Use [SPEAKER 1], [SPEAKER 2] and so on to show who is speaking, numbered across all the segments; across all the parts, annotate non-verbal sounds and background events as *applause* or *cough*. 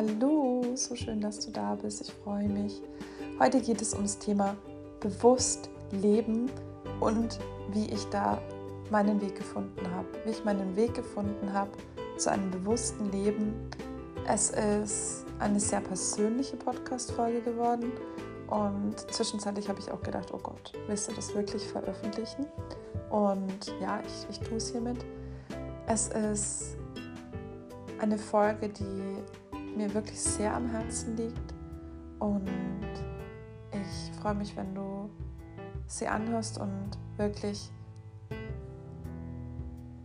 [SPEAKER 1] Hallo, so schön, dass du da bist. Ich freue mich. Heute geht es ums Thema bewusst leben und wie ich da meinen Weg gefunden habe. Wie ich meinen Weg gefunden habe zu einem bewussten Leben. Es ist eine sehr persönliche Podcast-Folge geworden und zwischenzeitlich habe ich auch gedacht, oh Gott, willst du das wirklich veröffentlichen? Und ja, ich, ich tue es hiermit. Es ist eine Folge, die mir wirklich sehr am Herzen liegt. Und ich freue mich, wenn du sie anhörst und wirklich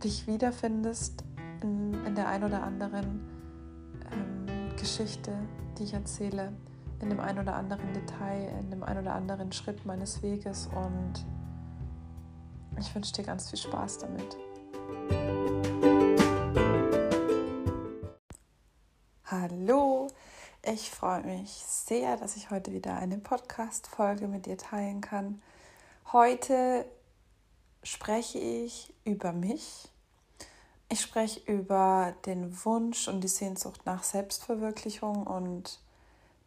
[SPEAKER 1] dich wiederfindest in, in der ein oder anderen ähm, Geschichte, die ich erzähle, in dem ein oder anderen Detail, in dem ein oder anderen Schritt meines Weges. Und ich wünsche dir ganz viel Spaß damit. Ich freue mich sehr, dass ich heute wieder eine Podcast-Folge mit dir teilen kann. Heute spreche ich über mich. Ich spreche über den Wunsch und die Sehnsucht nach Selbstverwirklichung und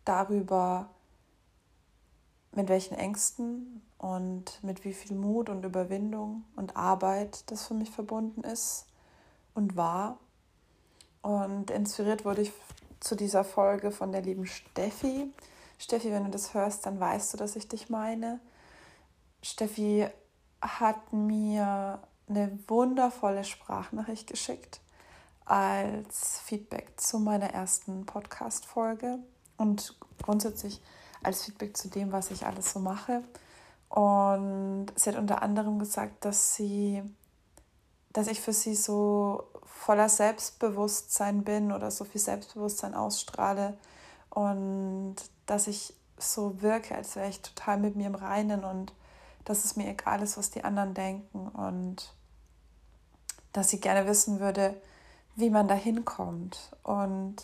[SPEAKER 1] darüber, mit welchen Ängsten und mit wie viel Mut und Überwindung und Arbeit das für mich verbunden ist und war und inspiriert wurde ich zu dieser Folge von der lieben Steffi. Steffi, wenn du das hörst, dann weißt du, dass ich dich meine. Steffi hat mir eine wundervolle Sprachnachricht geschickt als Feedback zu meiner ersten Podcast-Folge und grundsätzlich als Feedback zu dem, was ich alles so mache. Und sie hat unter anderem gesagt, dass sie, dass ich für sie so voller Selbstbewusstsein bin oder so viel Selbstbewusstsein ausstrahle und dass ich so wirke, als wäre ich total mit mir im Reinen und dass es mir egal ist, was die anderen denken und dass sie gerne wissen würde, wie man da hinkommt. Und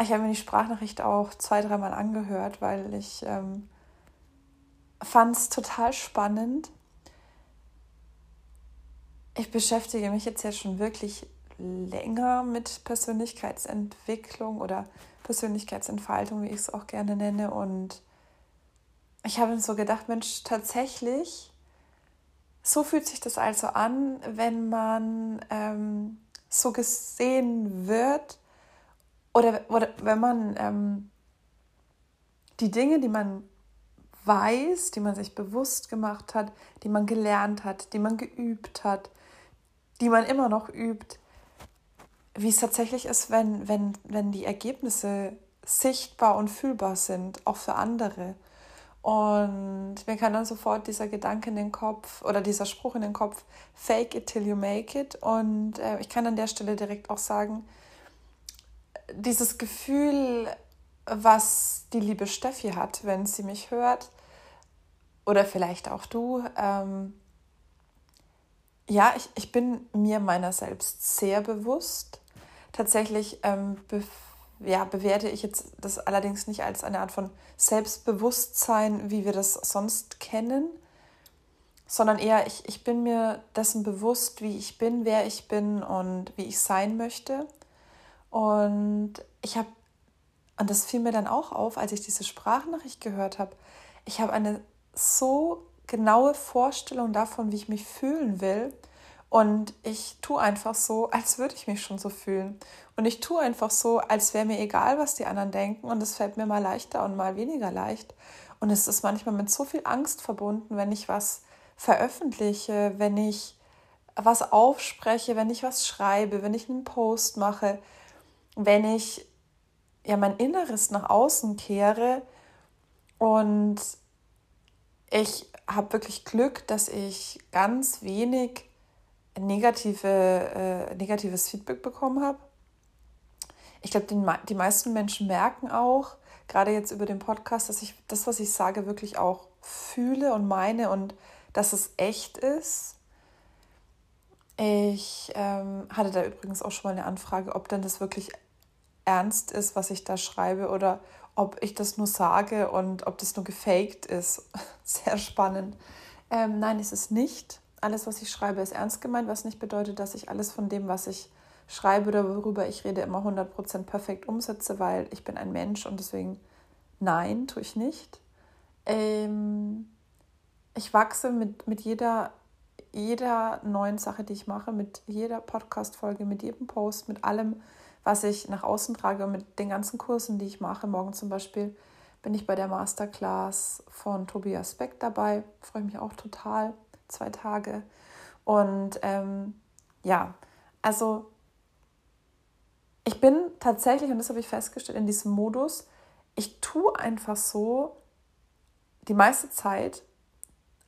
[SPEAKER 1] ich habe mir die Sprachnachricht auch zwei, dreimal angehört, weil ich ähm, fand es total spannend, ich beschäftige mich jetzt ja schon wirklich länger mit Persönlichkeitsentwicklung oder Persönlichkeitsentfaltung, wie ich es auch gerne nenne. Und ich habe so gedacht, Mensch, tatsächlich, so fühlt sich das also an, wenn man ähm, so gesehen wird oder, oder wenn man ähm, die Dinge, die man weiß, die man sich bewusst gemacht hat, die man gelernt hat, die man geübt hat, die man immer noch übt, wie es tatsächlich ist, wenn, wenn, wenn die Ergebnisse sichtbar und fühlbar sind, auch für andere. Und mir kann dann sofort dieser Gedanke in den Kopf oder dieser Spruch in den Kopf, fake it till you make it. Und äh, ich kann an der Stelle direkt auch sagen, dieses Gefühl, was die liebe Steffi hat, wenn sie mich hört, oder vielleicht auch du, ähm, ja, ich, ich bin mir meiner selbst sehr bewusst. Tatsächlich ähm, be ja, bewerte ich jetzt das allerdings nicht als eine Art von Selbstbewusstsein, wie wir das sonst kennen, sondern eher, ich, ich bin mir dessen bewusst, wie ich bin, wer ich bin und wie ich sein möchte. Und ich habe, und das fiel mir dann auch auf, als ich diese Sprachnachricht gehört habe, ich habe eine so genaue Vorstellung davon, wie ich mich fühlen will. Und ich tue einfach so, als würde ich mich schon so fühlen. Und ich tue einfach so, als wäre mir egal, was die anderen denken. Und es fällt mir mal leichter und mal weniger leicht. Und es ist manchmal mit so viel Angst verbunden, wenn ich was veröffentliche, wenn ich was aufspreche, wenn ich was schreibe, wenn ich einen Post mache, wenn ich ja mein Inneres nach außen kehre und ich habe wirklich Glück, dass ich ganz wenig negative, äh, negatives Feedback bekommen habe. Ich glaube, die meisten Menschen merken auch, gerade jetzt über den Podcast, dass ich das, was ich sage, wirklich auch fühle und meine und dass es echt ist. Ich ähm, hatte da übrigens auch schon mal eine Anfrage, ob denn das wirklich ernst ist, was ich da schreibe oder ob ich das nur sage und ob das nur gefaked ist. *laughs* Sehr spannend. Ähm, nein, ist nicht. Alles, was ich schreibe, ist ernst gemeint, was nicht bedeutet, dass ich alles von dem, was ich schreibe oder worüber ich rede, immer 100% perfekt umsetze, weil ich bin ein Mensch und deswegen nein, tue ich nicht. Ähm, ich wachse mit, mit jeder, jeder neuen Sache, die ich mache, mit jeder Podcast-Folge, mit jedem Post, mit allem, was ich nach außen trage mit den ganzen Kursen, die ich mache. Morgen zum Beispiel bin ich bei der Masterclass von Tobias Beck dabei. Freue mich auch total. Zwei Tage. Und ähm, ja, also ich bin tatsächlich, und das habe ich festgestellt, in diesem Modus, ich tue einfach so die meiste Zeit,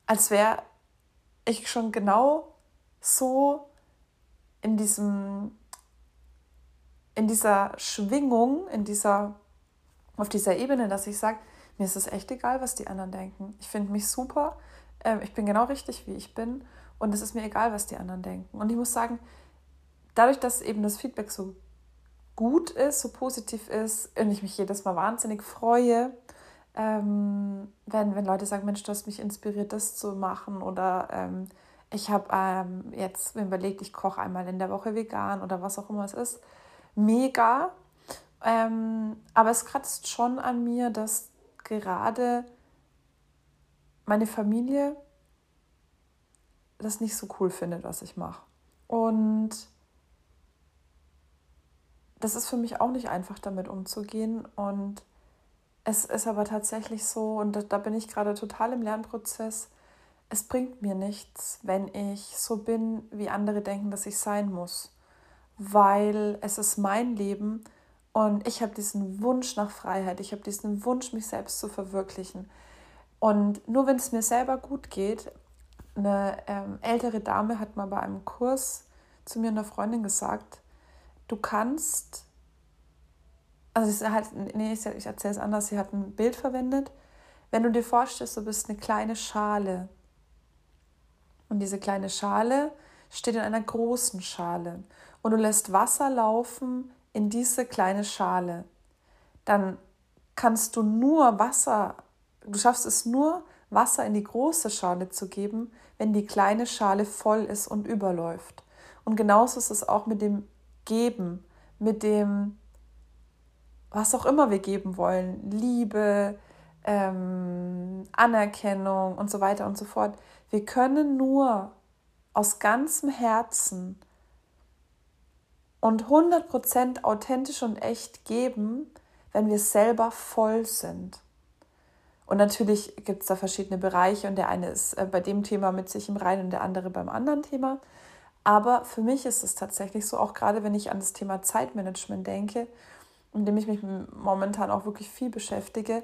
[SPEAKER 1] als wäre ich schon genau so in diesem, in dieser Schwingung, in dieser, auf dieser Ebene, dass ich sage, mir ist es echt egal, was die anderen denken. Ich finde mich super, äh, ich bin genau richtig, wie ich bin und es ist mir egal, was die anderen denken. Und ich muss sagen, dadurch, dass eben das Feedback so gut ist, so positiv ist und ich mich jedes Mal wahnsinnig freue, ähm, wenn, wenn Leute sagen, Mensch, du hast mich inspiriert, das zu machen oder ähm, ich habe ähm, jetzt überlegt, ich koche einmal in der Woche vegan oder was auch immer es ist. Mega. Ähm, aber es kratzt schon an mir, dass gerade meine Familie das nicht so cool findet, was ich mache. Und das ist für mich auch nicht einfach, damit umzugehen. Und es ist aber tatsächlich so, und da bin ich gerade total im Lernprozess, es bringt mir nichts, wenn ich so bin, wie andere denken, dass ich sein muss. Weil es ist mein Leben und ich habe diesen Wunsch nach Freiheit, ich habe diesen Wunsch, mich selbst zu verwirklichen. Und nur wenn es mir selber gut geht, eine ähm, ältere Dame hat mal bei einem Kurs zu mir und einer Freundin gesagt, du kannst, also es ist halt, nee, ich erzähle es anders, sie hat ein Bild verwendet. Wenn du dir vorstellst, du bist eine kleine Schale und diese kleine Schale steht in einer großen Schale und du lässt Wasser laufen in diese kleine Schale, dann kannst du nur Wasser, du schaffst es nur, Wasser in die große Schale zu geben, wenn die kleine Schale voll ist und überläuft. Und genauso ist es auch mit dem Geben, mit dem, was auch immer wir geben wollen, Liebe, ähm, Anerkennung und so weiter und so fort. Wir können nur aus ganzem Herzen und 100% authentisch und echt geben, wenn wir selber voll sind. Und natürlich gibt es da verschiedene Bereiche und der eine ist äh, bei dem Thema mit sich im Reinen und der andere beim anderen Thema. Aber für mich ist es tatsächlich so, auch gerade wenn ich an das Thema Zeitmanagement denke, in dem ich mich momentan auch wirklich viel beschäftige,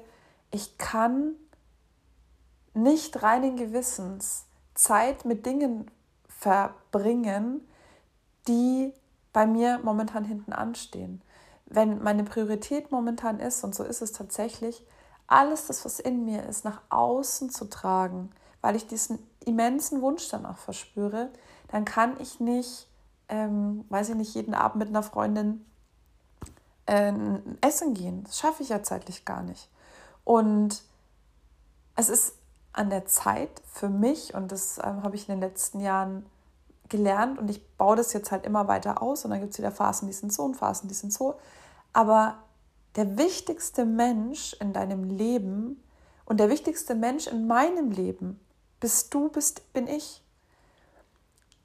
[SPEAKER 1] ich kann nicht reinen Gewissens Zeit mit Dingen verbringen, die bei mir momentan hinten anstehen. Wenn meine Priorität momentan ist, und so ist es tatsächlich, alles das, was in mir ist, nach außen zu tragen, weil ich diesen immensen Wunsch danach verspüre, dann kann ich nicht, ähm, weiß ich nicht, jeden Abend mit einer Freundin äh, essen gehen. Das schaffe ich ja zeitlich gar nicht. Und es ist an der Zeit für mich, und das ähm, habe ich in den letzten Jahren gelernt, und ich baue das jetzt halt immer weiter aus, und dann gibt es wieder Phasen, die sind so und Phasen, die sind so. Aber der wichtigste Mensch in deinem Leben und der wichtigste Mensch in meinem Leben bist du, bist, bin ich.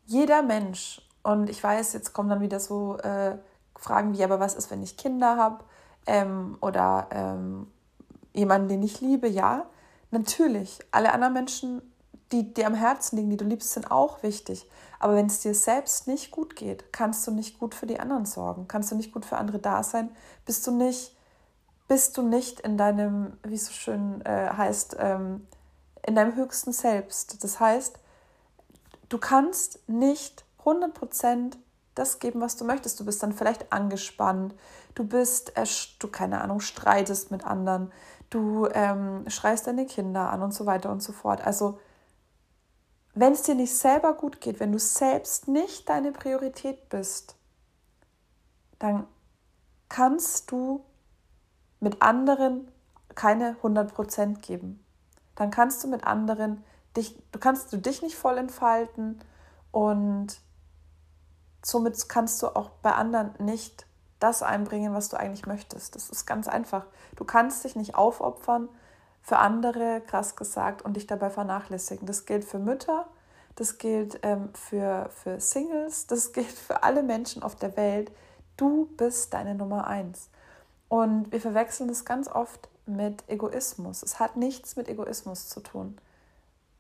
[SPEAKER 1] Jeder Mensch, und ich weiß, jetzt kommen dann wieder so äh, Fragen wie, aber was ist, wenn ich Kinder habe ähm, oder ähm, jemanden, den ich liebe? Ja, natürlich. Alle anderen Menschen, die dir am Herzen liegen, die du liebst, sind auch wichtig. Aber wenn es dir selbst nicht gut geht, kannst du nicht gut für die anderen sorgen, kannst du nicht gut für andere da sein, bist du nicht bist du nicht in deinem, wie es so schön äh, heißt, ähm, in deinem höchsten Selbst. Das heißt, du kannst nicht 100% das geben, was du möchtest. Du bist dann vielleicht angespannt, du bist, du keine Ahnung, streitest mit anderen, du ähm, schreist deine Kinder an und so weiter und so fort. Also, wenn es dir nicht selber gut geht, wenn du selbst nicht deine Priorität bist, dann kannst du mit anderen keine 100% geben. Dann kannst du mit anderen dich, du kannst du dich nicht voll entfalten und somit kannst du auch bei anderen nicht das einbringen, was du eigentlich möchtest. Das ist ganz einfach. Du kannst dich nicht aufopfern für andere, krass gesagt, und dich dabei vernachlässigen. Das gilt für Mütter, das gilt ähm, für, für Singles, das *laughs* gilt für alle Menschen auf der Welt. Du bist deine Nummer eins. Und wir verwechseln das ganz oft mit Egoismus. Es hat nichts mit Egoismus zu tun.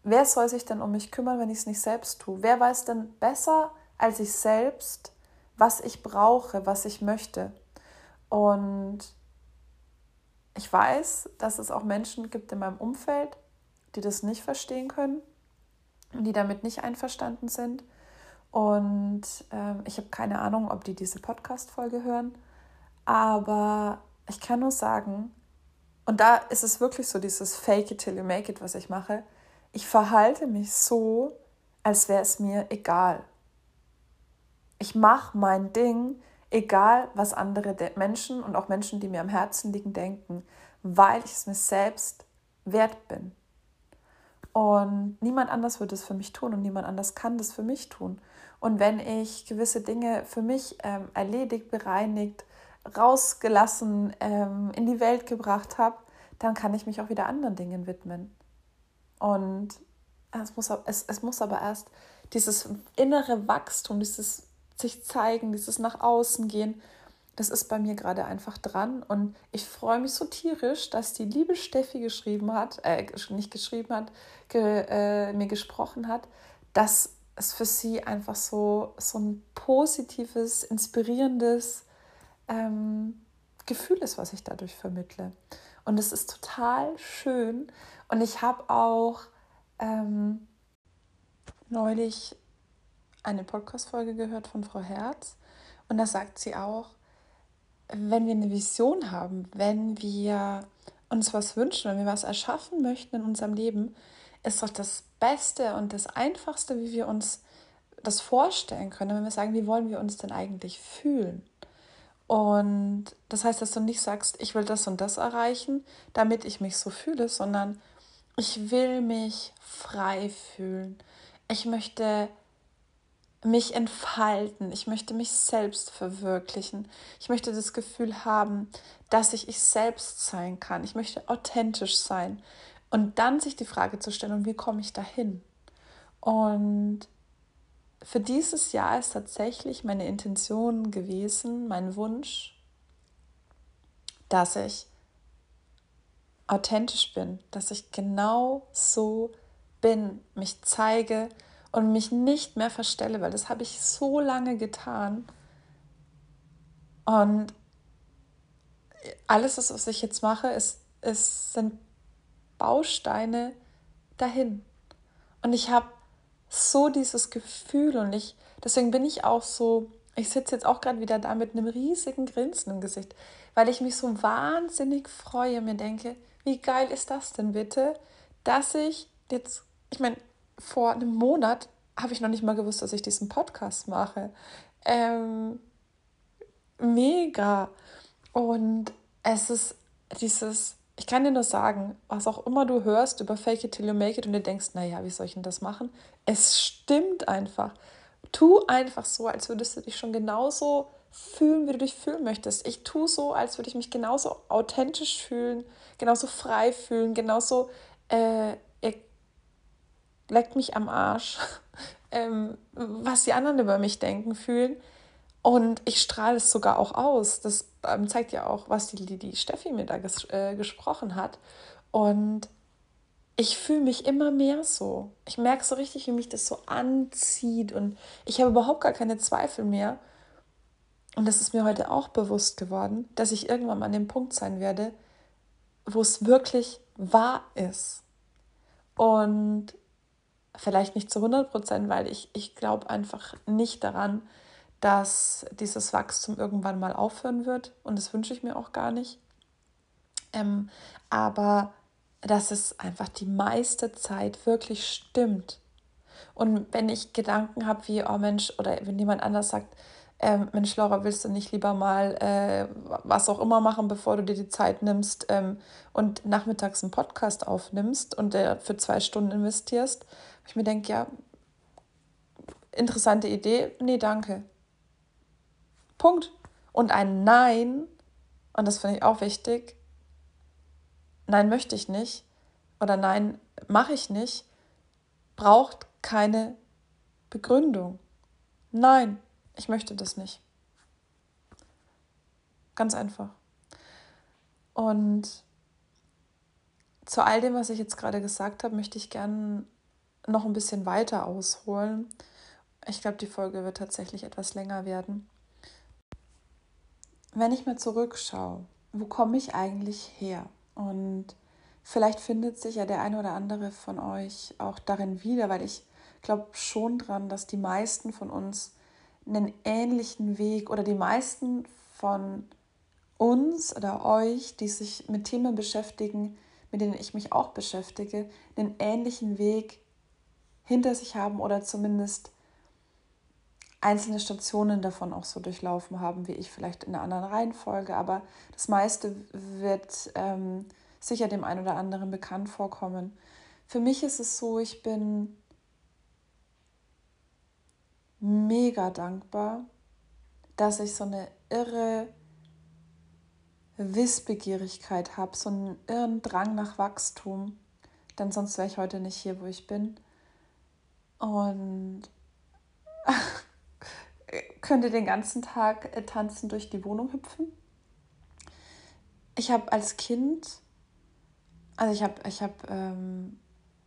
[SPEAKER 1] Wer soll sich denn um mich kümmern, wenn ich es nicht selbst tue? Wer weiß denn besser als ich selbst, was ich brauche, was ich möchte? Und ich weiß, dass es auch Menschen gibt in meinem Umfeld, die das nicht verstehen können und die damit nicht einverstanden sind. Und ähm, ich habe keine Ahnung, ob die diese Podcast-Folge hören. Aber ich kann nur sagen, und da ist es wirklich so dieses Fake it till you make it, was ich mache. Ich verhalte mich so, als wäre es mir egal. Ich mache mein Ding, egal was andere Menschen und auch Menschen, die mir am Herzen liegen, denken, weil ich es mir selbst wert bin. Und niemand anders wird es für mich tun und niemand anders kann das für mich tun. Und wenn ich gewisse Dinge für mich ähm, erledigt, bereinigt, rausgelassen, ähm, in die Welt gebracht habe, dann kann ich mich auch wieder anderen Dingen widmen. Und es muss, es, es muss aber erst dieses innere Wachstum, dieses sich zeigen, dieses nach außen gehen, das ist bei mir gerade einfach dran. Und ich freue mich so tierisch, dass die liebe Steffi geschrieben hat, äh, nicht geschrieben hat, ge, äh, mir gesprochen hat, dass es für sie einfach so, so ein positives, inspirierendes ähm, Gefühl ist, was ich dadurch vermittle. Und es ist total schön. Und ich habe auch ähm, neulich eine Podcast-Folge gehört von Frau Herz. Und da sagt sie auch, wenn wir eine Vision haben, wenn wir uns was wünschen, wenn wir was erschaffen möchten in unserem Leben, ist doch das Beste und das Einfachste, wie wir uns das vorstellen können, wenn wir sagen, wie wollen wir uns denn eigentlich fühlen? Und das heißt, dass du nicht sagst, ich will das und das erreichen, damit ich mich so fühle, sondern ich will mich frei fühlen. Ich möchte mich entfalten. Ich möchte mich selbst verwirklichen. Ich möchte das Gefühl haben, dass ich ich selbst sein kann. Ich möchte authentisch sein. Und dann sich die Frage zu stellen, wie komme ich dahin? Und für dieses Jahr ist tatsächlich meine Intention gewesen, mein Wunsch, dass ich authentisch bin, dass ich genau so bin, mich zeige und mich nicht mehr verstelle, weil das habe ich so lange getan. Und alles, was ich jetzt mache, ist, ist, sind Bausteine dahin. Und ich habe so dieses Gefühl und ich, deswegen bin ich auch so, ich sitze jetzt auch gerade wieder da mit einem riesigen Grinsen im Gesicht, weil ich mich so wahnsinnig freue, mir denke, wie geil ist das denn bitte, dass ich jetzt, ich meine, vor einem Monat habe ich noch nicht mal gewusst, dass ich diesen Podcast mache. Ähm, mega. Und es ist dieses, ich kann dir nur sagen, was auch immer du hörst über Fake it till you make it und du denkst, naja, wie soll ich denn das machen? Es stimmt einfach. Tu einfach so, als würdest du dich schon genauso fühlen, wie du dich fühlen möchtest. Ich tue so, als würde ich mich genauso authentisch fühlen, genauso frei fühlen, genauso äh, leckt mich am Arsch, *laughs* ähm, was die anderen über mich denken, fühlen. Und ich strahle es sogar auch aus. Das ähm, zeigt ja auch, was die, die, die Steffi mir da ges äh, gesprochen hat. Und ich fühle mich immer mehr so. Ich merke so richtig, wie mich das so anzieht. Und ich habe überhaupt gar keine Zweifel mehr. Und das ist mir heute auch bewusst geworden, dass ich irgendwann mal an dem Punkt sein werde, wo es wirklich wahr ist. Und vielleicht nicht zu 100 Prozent, weil ich, ich glaube einfach nicht daran, dass dieses Wachstum irgendwann mal aufhören wird und das wünsche ich mir auch gar nicht. Ähm, aber dass es einfach die meiste Zeit wirklich stimmt. Und wenn ich Gedanken habe wie, oh Mensch, oder wenn jemand anders sagt, ähm, Mensch, Laura, willst du nicht lieber mal äh, was auch immer machen, bevor du dir die Zeit nimmst ähm, und nachmittags einen Podcast aufnimmst und äh, für zwei Stunden investierst? Ich mir denke, ja, interessante Idee, nee, danke. Punkt. Und ein Nein, und das finde ich auch wichtig, Nein möchte ich nicht oder Nein mache ich nicht, braucht keine Begründung. Nein, ich möchte das nicht. Ganz einfach. Und zu all dem, was ich jetzt gerade gesagt habe, möchte ich gerne noch ein bisschen weiter ausholen. Ich glaube, die Folge wird tatsächlich etwas länger werden. Wenn ich mal zurückschaue, wo komme ich eigentlich her? Und vielleicht findet sich ja der eine oder andere von euch auch darin wieder, weil ich glaube schon dran, dass die meisten von uns einen ähnlichen Weg oder die meisten von uns oder euch, die sich mit Themen beschäftigen, mit denen ich mich auch beschäftige, einen ähnlichen Weg hinter sich haben oder zumindest einzelne Stationen davon auch so durchlaufen haben, wie ich vielleicht in einer anderen Reihenfolge. Aber das meiste wird ähm, sicher dem einen oder anderen bekannt vorkommen. Für mich ist es so, ich bin mega dankbar, dass ich so eine irre Wissbegierigkeit habe, so einen irren Drang nach Wachstum, denn sonst wäre ich heute nicht hier, wo ich bin. Und *laughs* könnte den ganzen Tag äh, tanzen durch die Wohnung hüpfen. Ich habe als Kind, also ich habe ich hab, ähm,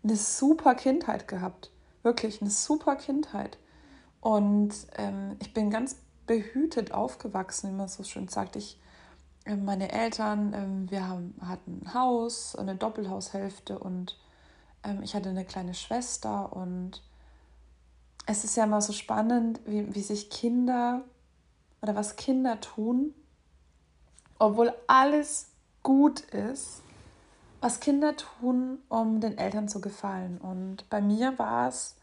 [SPEAKER 1] eine super Kindheit gehabt, wirklich eine super Kindheit. Und ähm, ich bin ganz behütet aufgewachsen, wie man so schön sagt. Ich ähm, meine Eltern, ähm, wir haben, hatten ein Haus, eine Doppelhaushälfte und ähm, ich hatte eine kleine Schwester und es ist ja immer so spannend, wie, wie sich Kinder oder was Kinder tun, obwohl alles gut ist, was Kinder tun, um den Eltern zu gefallen. Und bei mir war es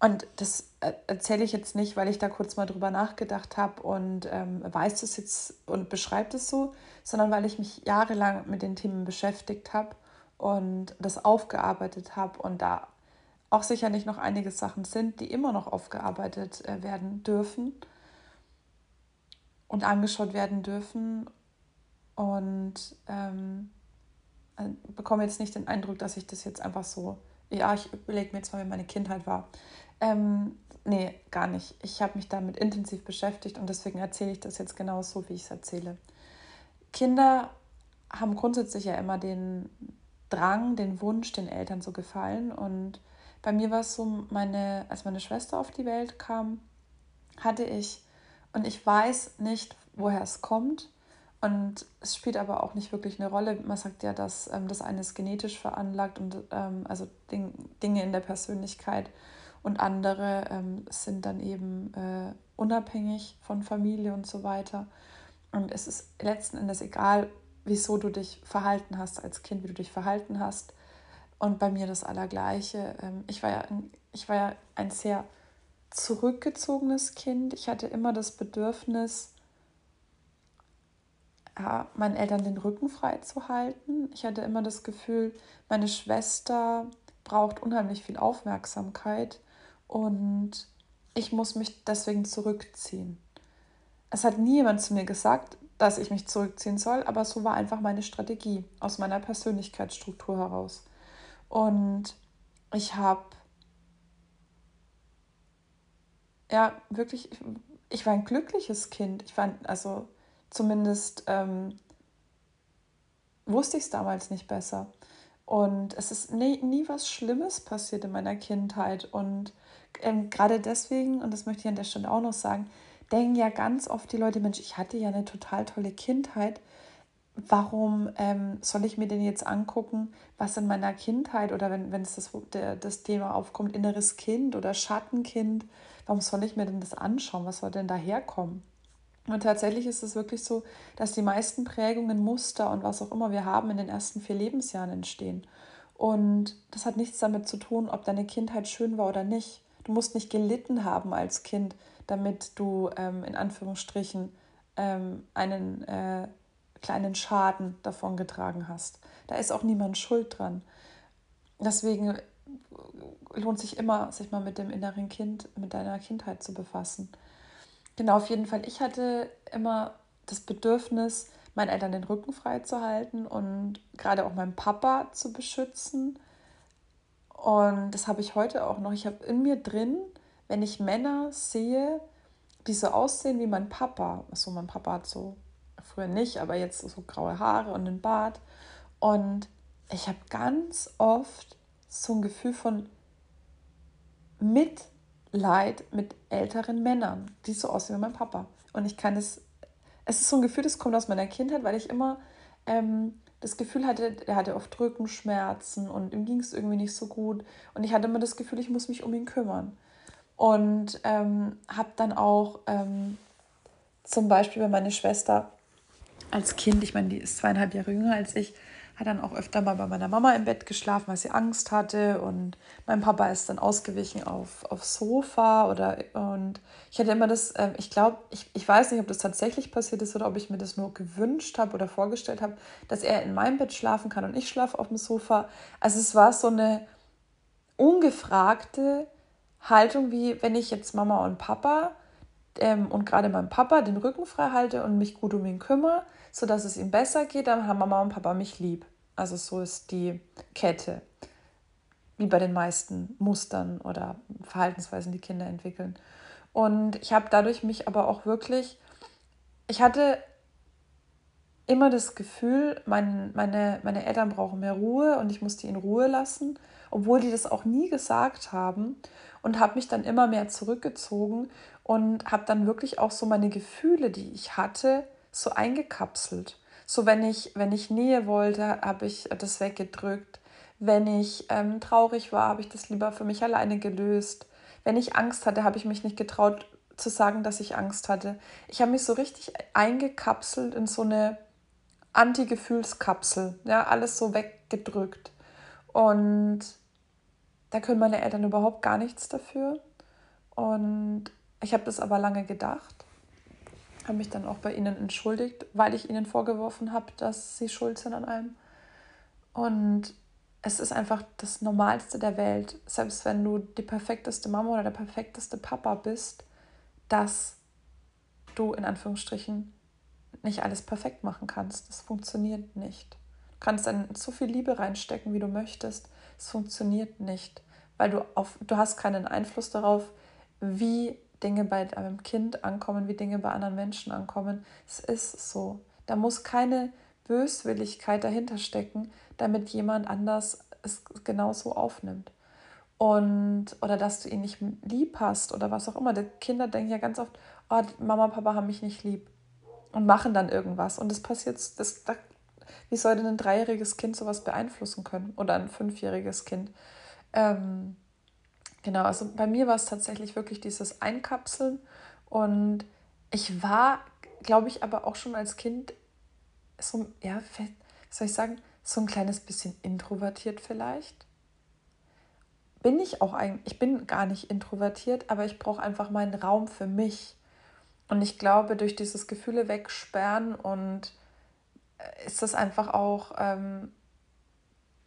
[SPEAKER 1] und das erzähle ich jetzt nicht, weil ich da kurz mal drüber nachgedacht habe und ähm, weiß es jetzt und beschreibt es so, sondern weil ich mich jahrelang mit den Themen beschäftigt habe und das aufgearbeitet habe und da auch sicherlich noch einige Sachen sind, die immer noch aufgearbeitet äh, werden dürfen und angeschaut werden dürfen. Und ähm, äh, bekomme jetzt nicht den Eindruck, dass ich das jetzt einfach so, ja, ich überlege mir jetzt mal, wie meine Kindheit war. Ähm, nee, gar nicht. Ich habe mich damit intensiv beschäftigt und deswegen erzähle ich das jetzt genau so, wie ich es erzähle. Kinder haben grundsätzlich ja immer den Drang, den Wunsch, den Eltern zu gefallen. Und bei mir war es so, meine, als meine Schwester auf die Welt kam, hatte ich, und ich weiß nicht, woher es kommt, und es spielt aber auch nicht wirklich eine Rolle. Man sagt ja, dass ähm, das eine ist genetisch veranlagt und ähm, also Ding, Dinge in der Persönlichkeit und andere ähm, sind dann eben äh, unabhängig von Familie und so weiter. Und es ist letzten Endes egal, wieso du dich verhalten hast als Kind, wie du dich verhalten hast. Und bei mir das Allergleiche. Ähm, ich, war ja ein, ich war ja ein sehr zurückgezogenes Kind. Ich hatte immer das Bedürfnis, ja, meinen Eltern den Rücken frei zu halten. Ich hatte immer das Gefühl, meine Schwester braucht unheimlich viel Aufmerksamkeit und ich muss mich deswegen zurückziehen. Es hat nie jemand zu mir gesagt, dass ich mich zurückziehen soll, aber so war einfach meine Strategie aus meiner Persönlichkeitsstruktur heraus. Und ich habe ja wirklich, ich war ein glückliches Kind. Ich war also zumindest ähm, wusste ich es damals nicht besser. Und es ist nie, nie was Schlimmes passiert in meiner Kindheit. Und ähm, gerade deswegen, und das möchte ich an der Stelle auch noch sagen, denken ja ganz oft die Leute, Mensch, ich hatte ja eine total tolle Kindheit. Warum ähm, soll ich mir denn jetzt angucken, was in meiner Kindheit oder wenn, wenn es das, der, das Thema aufkommt, inneres Kind oder Schattenkind, warum soll ich mir denn das anschauen? Was soll denn daherkommen? Und tatsächlich ist es wirklich so, dass die meisten Prägungen, Muster und was auch immer wir haben in den ersten vier Lebensjahren entstehen. Und das hat nichts damit zu tun, ob deine Kindheit schön war oder nicht. Du musst nicht gelitten haben als Kind, damit du ähm, in Anführungsstrichen ähm, einen äh, kleinen Schaden davon getragen hast. Da ist auch niemand schuld dran. Deswegen lohnt sich immer, sich mal mit dem inneren Kind, mit deiner Kindheit zu befassen. genau, auf jeden Fall. Ich hatte immer das Bedürfnis, meinen Eltern den Rücken frei zu halten und gerade auch meinen Papa zu beschützen. Und das habe ich heute auch noch. Ich habe in mir drin, wenn ich Männer sehe, die so aussehen wie mein Papa. Achso, mein Papa hat so früher nicht, aber jetzt so graue Haare und einen Bart. Und ich habe ganz oft so ein Gefühl von Mitleid mit älteren Männern, die so aussehen wie mein Papa. Und ich kann es, es ist so ein Gefühl, das kommt aus meiner Kindheit, weil ich immer ähm, das Gefühl hatte, er hatte oft Rückenschmerzen und ihm ging es irgendwie nicht so gut. Und ich hatte immer das Gefühl, ich muss mich um ihn kümmern. Und ähm, habe dann auch ähm, zum Beispiel, wenn meine Schwester als Kind, ich meine, die ist zweieinhalb Jahre jünger als ich, hat dann auch öfter mal bei meiner Mama im Bett geschlafen, weil sie Angst hatte. Und mein Papa ist dann ausgewichen auf, aufs Sofa. Oder, und ich hatte immer das, äh, ich glaube, ich, ich weiß nicht, ob das tatsächlich passiert ist oder ob ich mir das nur gewünscht habe oder vorgestellt habe, dass er in meinem Bett schlafen kann und ich schlafe auf dem Sofa. Also es war so eine ungefragte Haltung, wie wenn ich jetzt Mama und Papa ähm, und gerade meinem Papa den Rücken frei halte und mich gut um ihn kümmere, sodass es ihm besser geht, dann haben Mama und Papa mich lieb. Also so ist die Kette, wie bei den meisten Mustern oder Verhaltensweisen, die Kinder entwickeln. Und ich habe dadurch mich aber auch wirklich, ich hatte immer das Gefühl, mein, meine, meine Eltern brauchen mehr Ruhe und ich muss die in Ruhe lassen, obwohl die das auch nie gesagt haben und habe mich dann immer mehr zurückgezogen und habe dann wirklich auch so meine Gefühle, die ich hatte, so eingekapselt. So wenn ich, wenn ich Nähe wollte, habe ich das weggedrückt. Wenn ich ähm, traurig war, habe ich das lieber für mich alleine gelöst. Wenn ich Angst hatte, habe ich mich nicht getraut zu sagen, dass ich Angst hatte. Ich habe mich so richtig eingekapselt in so eine Anti-Gefühlskapsel. Ja, alles so weggedrückt. Und da können meine Eltern überhaupt gar nichts dafür. Und ich habe das aber lange gedacht habe mich dann auch bei ihnen entschuldigt, weil ich ihnen vorgeworfen habe, dass sie schuld sind an allem. Und es ist einfach das Normalste der Welt, selbst wenn du die perfekteste Mama oder der perfekteste Papa bist, dass du in Anführungsstrichen nicht alles perfekt machen kannst. Das funktioniert nicht. Du kannst dann so viel Liebe reinstecken, wie du möchtest. Es funktioniert nicht, weil du auf du hast keinen Einfluss darauf, wie Dinge bei einem Kind ankommen, wie Dinge bei anderen Menschen ankommen. Es ist so. Da muss keine Böswilligkeit dahinter stecken, damit jemand anders es genauso aufnimmt. Und, oder dass du ihn nicht lieb hast oder was auch immer. Die Kinder denken ja ganz oft, oh, Mama, Papa haben mich nicht lieb. Und machen dann irgendwas. Und das passiert, das, das, wie soll denn ein dreijähriges Kind sowas beeinflussen können? Oder ein fünfjähriges Kind? Ähm, Genau, also bei mir war es tatsächlich wirklich dieses Einkapseln und ich war, glaube ich, aber auch schon als Kind so, ja, soll ich sagen, so ein kleines bisschen introvertiert vielleicht. Bin ich auch eigentlich, ich bin gar nicht introvertiert, aber ich brauche einfach meinen Raum für mich. Und ich glaube, durch dieses Gefühle wegsperren und äh, ist das einfach auch, ähm,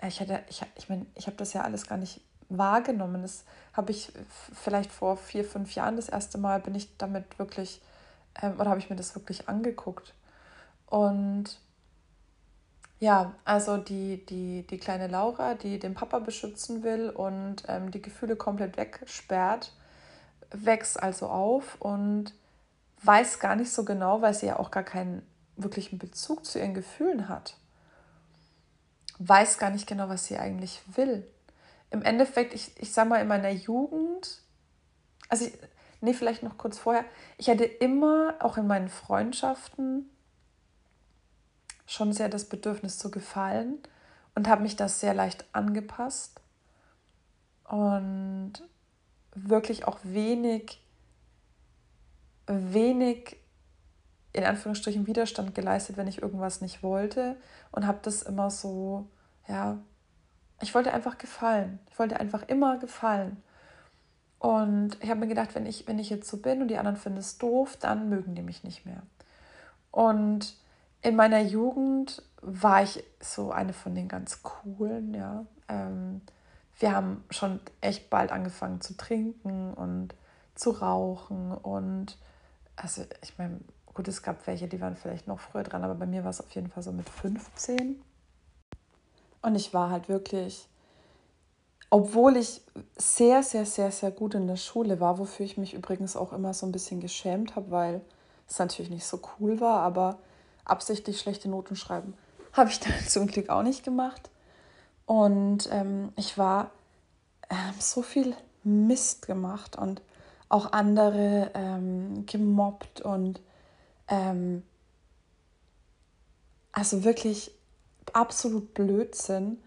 [SPEAKER 1] ich hatte, ich, ich meine, ich habe das ja alles gar nicht wahrgenommen. Das habe ich vielleicht vor vier, fünf Jahren das erste Mal, bin ich damit wirklich, ähm, oder habe ich mir das wirklich angeguckt. Und ja, also die, die, die kleine Laura, die den Papa beschützen will und ähm, die Gefühle komplett wegsperrt, wächst also auf und weiß gar nicht so genau, weil sie ja auch gar keinen wirklichen Bezug zu ihren Gefühlen hat. Weiß gar nicht genau, was sie eigentlich will im Endeffekt, ich, ich sag mal, in meiner Jugend, also ich, nee, vielleicht noch kurz vorher, ich hatte immer, auch in meinen Freundschaften, schon sehr das Bedürfnis zu gefallen und habe mich das sehr leicht angepasst und wirklich auch wenig, wenig in Anführungsstrichen Widerstand geleistet, wenn ich irgendwas nicht wollte und habe das immer so, ja, ich wollte einfach gefallen. Ich wollte einfach immer gefallen. Und ich habe mir gedacht, wenn ich, wenn ich jetzt so bin und die anderen finden es doof, dann mögen die mich nicht mehr. Und in meiner Jugend war ich so eine von den ganz coolen, ja. Ähm, wir haben schon echt bald angefangen zu trinken und zu rauchen und also ich meine, gut, es gab welche, die waren vielleicht noch früher dran, aber bei mir war es auf jeden Fall so mit 15. Und ich war halt wirklich, obwohl ich sehr, sehr, sehr, sehr gut in der Schule war, wofür ich mich übrigens auch immer so ein bisschen geschämt habe, weil es natürlich nicht so cool war, aber absichtlich schlechte Noten schreiben habe ich *laughs* dann zum Glück auch nicht gemacht. Und ähm, ich war äh, so viel Mist gemacht und auch andere ähm, gemobbt und ähm, also wirklich absolut Blödsinn.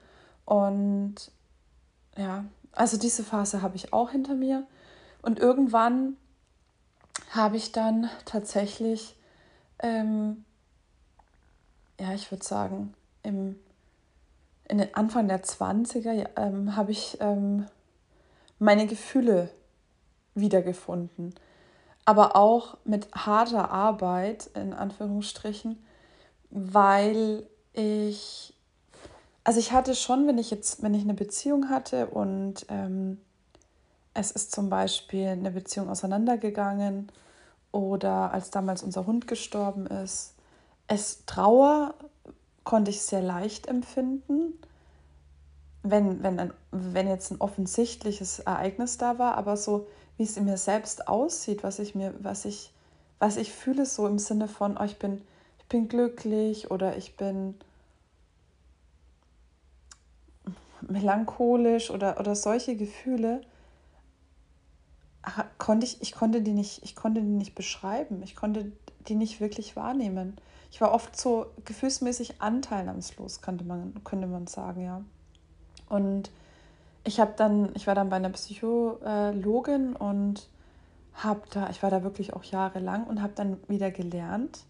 [SPEAKER 1] Und ja, also diese Phase habe ich auch hinter mir. Und irgendwann habe ich dann tatsächlich, ähm, ja, ich würde sagen, im, in den Anfang der 20er ähm, habe ich ähm, meine Gefühle wiedergefunden. Aber auch mit harter Arbeit, in Anführungsstrichen, weil ich, also ich hatte schon, wenn ich jetzt, wenn ich eine Beziehung hatte und ähm, es ist zum Beispiel eine Beziehung auseinandergegangen oder als damals unser Hund gestorben ist, es Trauer konnte ich sehr leicht empfinden, wenn, wenn, ein, wenn jetzt ein offensichtliches Ereignis da war, aber so wie es in mir selbst aussieht, was ich mir, was ich, was ich fühle, so im Sinne von, oh, ich bin bin glücklich oder ich bin melancholisch oder, oder solche Gefühle konnte ich, ich konnte die nicht, ich konnte die nicht beschreiben, ich konnte die nicht wirklich wahrnehmen. Ich war oft so gefühlsmäßig anteilnahmslos, könnte man, könnte man sagen, ja. Und ich habe dann, ich war dann bei einer Psychologin und habe da, ich war da wirklich auch jahrelang und habe dann wieder gelernt,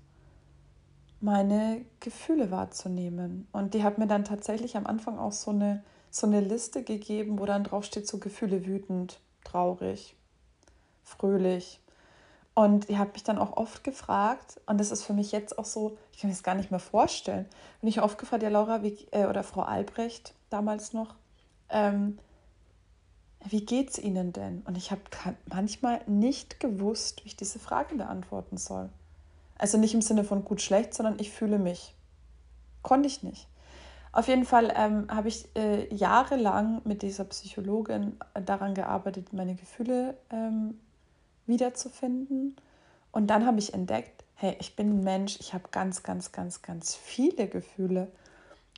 [SPEAKER 1] meine Gefühle wahrzunehmen. Und die hat mir dann tatsächlich am Anfang auch so eine, so eine Liste gegeben, wo dann drauf steht, so Gefühle wütend, traurig, fröhlich. Und die hat mich dann auch oft gefragt, und das ist für mich jetzt auch so, ich kann mir das gar nicht mehr vorstellen, bin ich oft gefragt, ja Laura wie, äh, oder Frau Albrecht damals noch, ähm, wie geht's Ihnen denn? Und ich habe manchmal nicht gewusst, wie ich diese Frage beantworten soll. Also nicht im Sinne von gut, schlecht, sondern ich fühle mich. Konnte ich nicht. Auf jeden Fall ähm, habe ich äh, jahrelang mit dieser Psychologin daran gearbeitet, meine Gefühle ähm, wiederzufinden. Und dann habe ich entdeckt, hey, ich bin ein Mensch, ich habe ganz, ganz, ganz, ganz viele Gefühle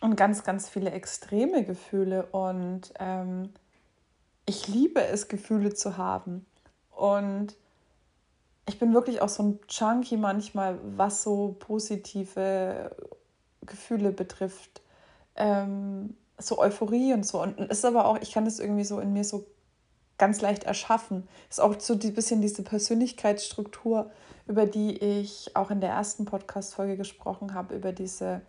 [SPEAKER 1] und ganz, ganz viele extreme Gefühle. Und ähm, ich liebe es, Gefühle zu haben. Und ich bin wirklich auch so ein Junkie manchmal, was so positive Gefühle betrifft. Ähm, so Euphorie und so. Und es ist aber auch, ich kann das irgendwie so in mir so ganz leicht erschaffen. Ist auch so ein bisschen diese Persönlichkeitsstruktur, über die ich auch in der ersten Podcast-Folge gesprochen habe, über diese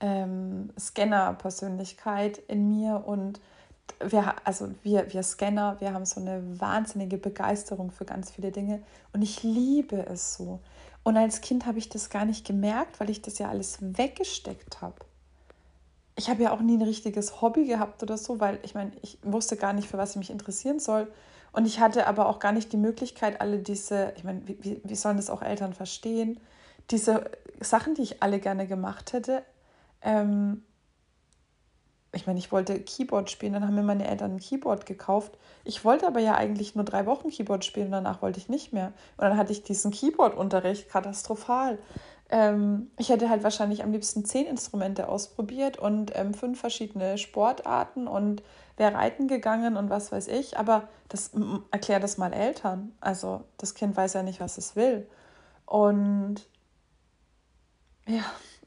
[SPEAKER 1] ähm, Scanner-Persönlichkeit in mir und wir, also wir, wir Scanner, wir haben so eine wahnsinnige Begeisterung für ganz viele Dinge und ich liebe es so. Und als Kind habe ich das gar nicht gemerkt, weil ich das ja alles weggesteckt habe. Ich habe ja auch nie ein richtiges Hobby gehabt oder so, weil ich meine, ich wusste gar nicht, für was ich mich interessieren soll. Und ich hatte aber auch gar nicht die Möglichkeit, alle diese, ich meine, wie, wie sollen das auch Eltern verstehen, diese Sachen, die ich alle gerne gemacht hätte, ähm, ich meine, ich wollte Keyboard spielen, dann haben mir meine Eltern ein Keyboard gekauft. Ich wollte aber ja eigentlich nur drei Wochen Keyboard spielen und danach wollte ich nicht mehr. Und dann hatte ich diesen Keyboard-Unterricht katastrophal. Ähm, ich hätte halt wahrscheinlich am liebsten zehn Instrumente ausprobiert und ähm, fünf verschiedene Sportarten und wäre reiten gegangen und was weiß ich. Aber das erklärt das mal Eltern. Also das Kind weiß ja nicht, was es will. Und ja,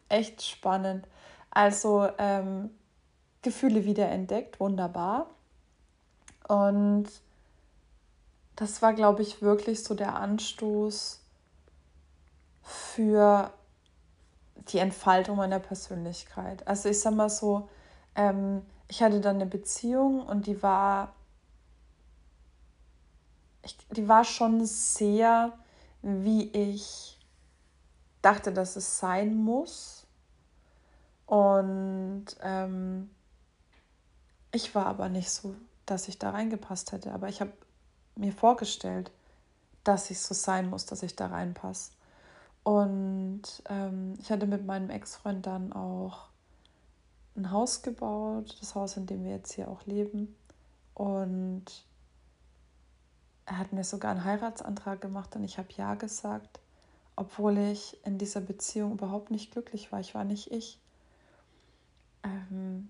[SPEAKER 1] echt spannend. Also ähm, Gefühle wiederentdeckt, wunderbar. Und das war, glaube ich, wirklich so der Anstoß für die Entfaltung meiner Persönlichkeit. Also ich sag mal so, ähm, ich hatte dann eine Beziehung und die war, ich, die war schon sehr, wie ich dachte, dass es sein muss. Und ähm, ich war aber nicht so, dass ich da reingepasst hätte. Aber ich habe mir vorgestellt, dass ich so sein muss, dass ich da reinpasse. Und ähm, ich hatte mit meinem Ex-Freund dann auch ein Haus gebaut, das Haus, in dem wir jetzt hier auch leben. Und er hat mir sogar einen Heiratsantrag gemacht und ich habe ja gesagt, obwohl ich in dieser Beziehung überhaupt nicht glücklich war. Ich war nicht ich. Ähm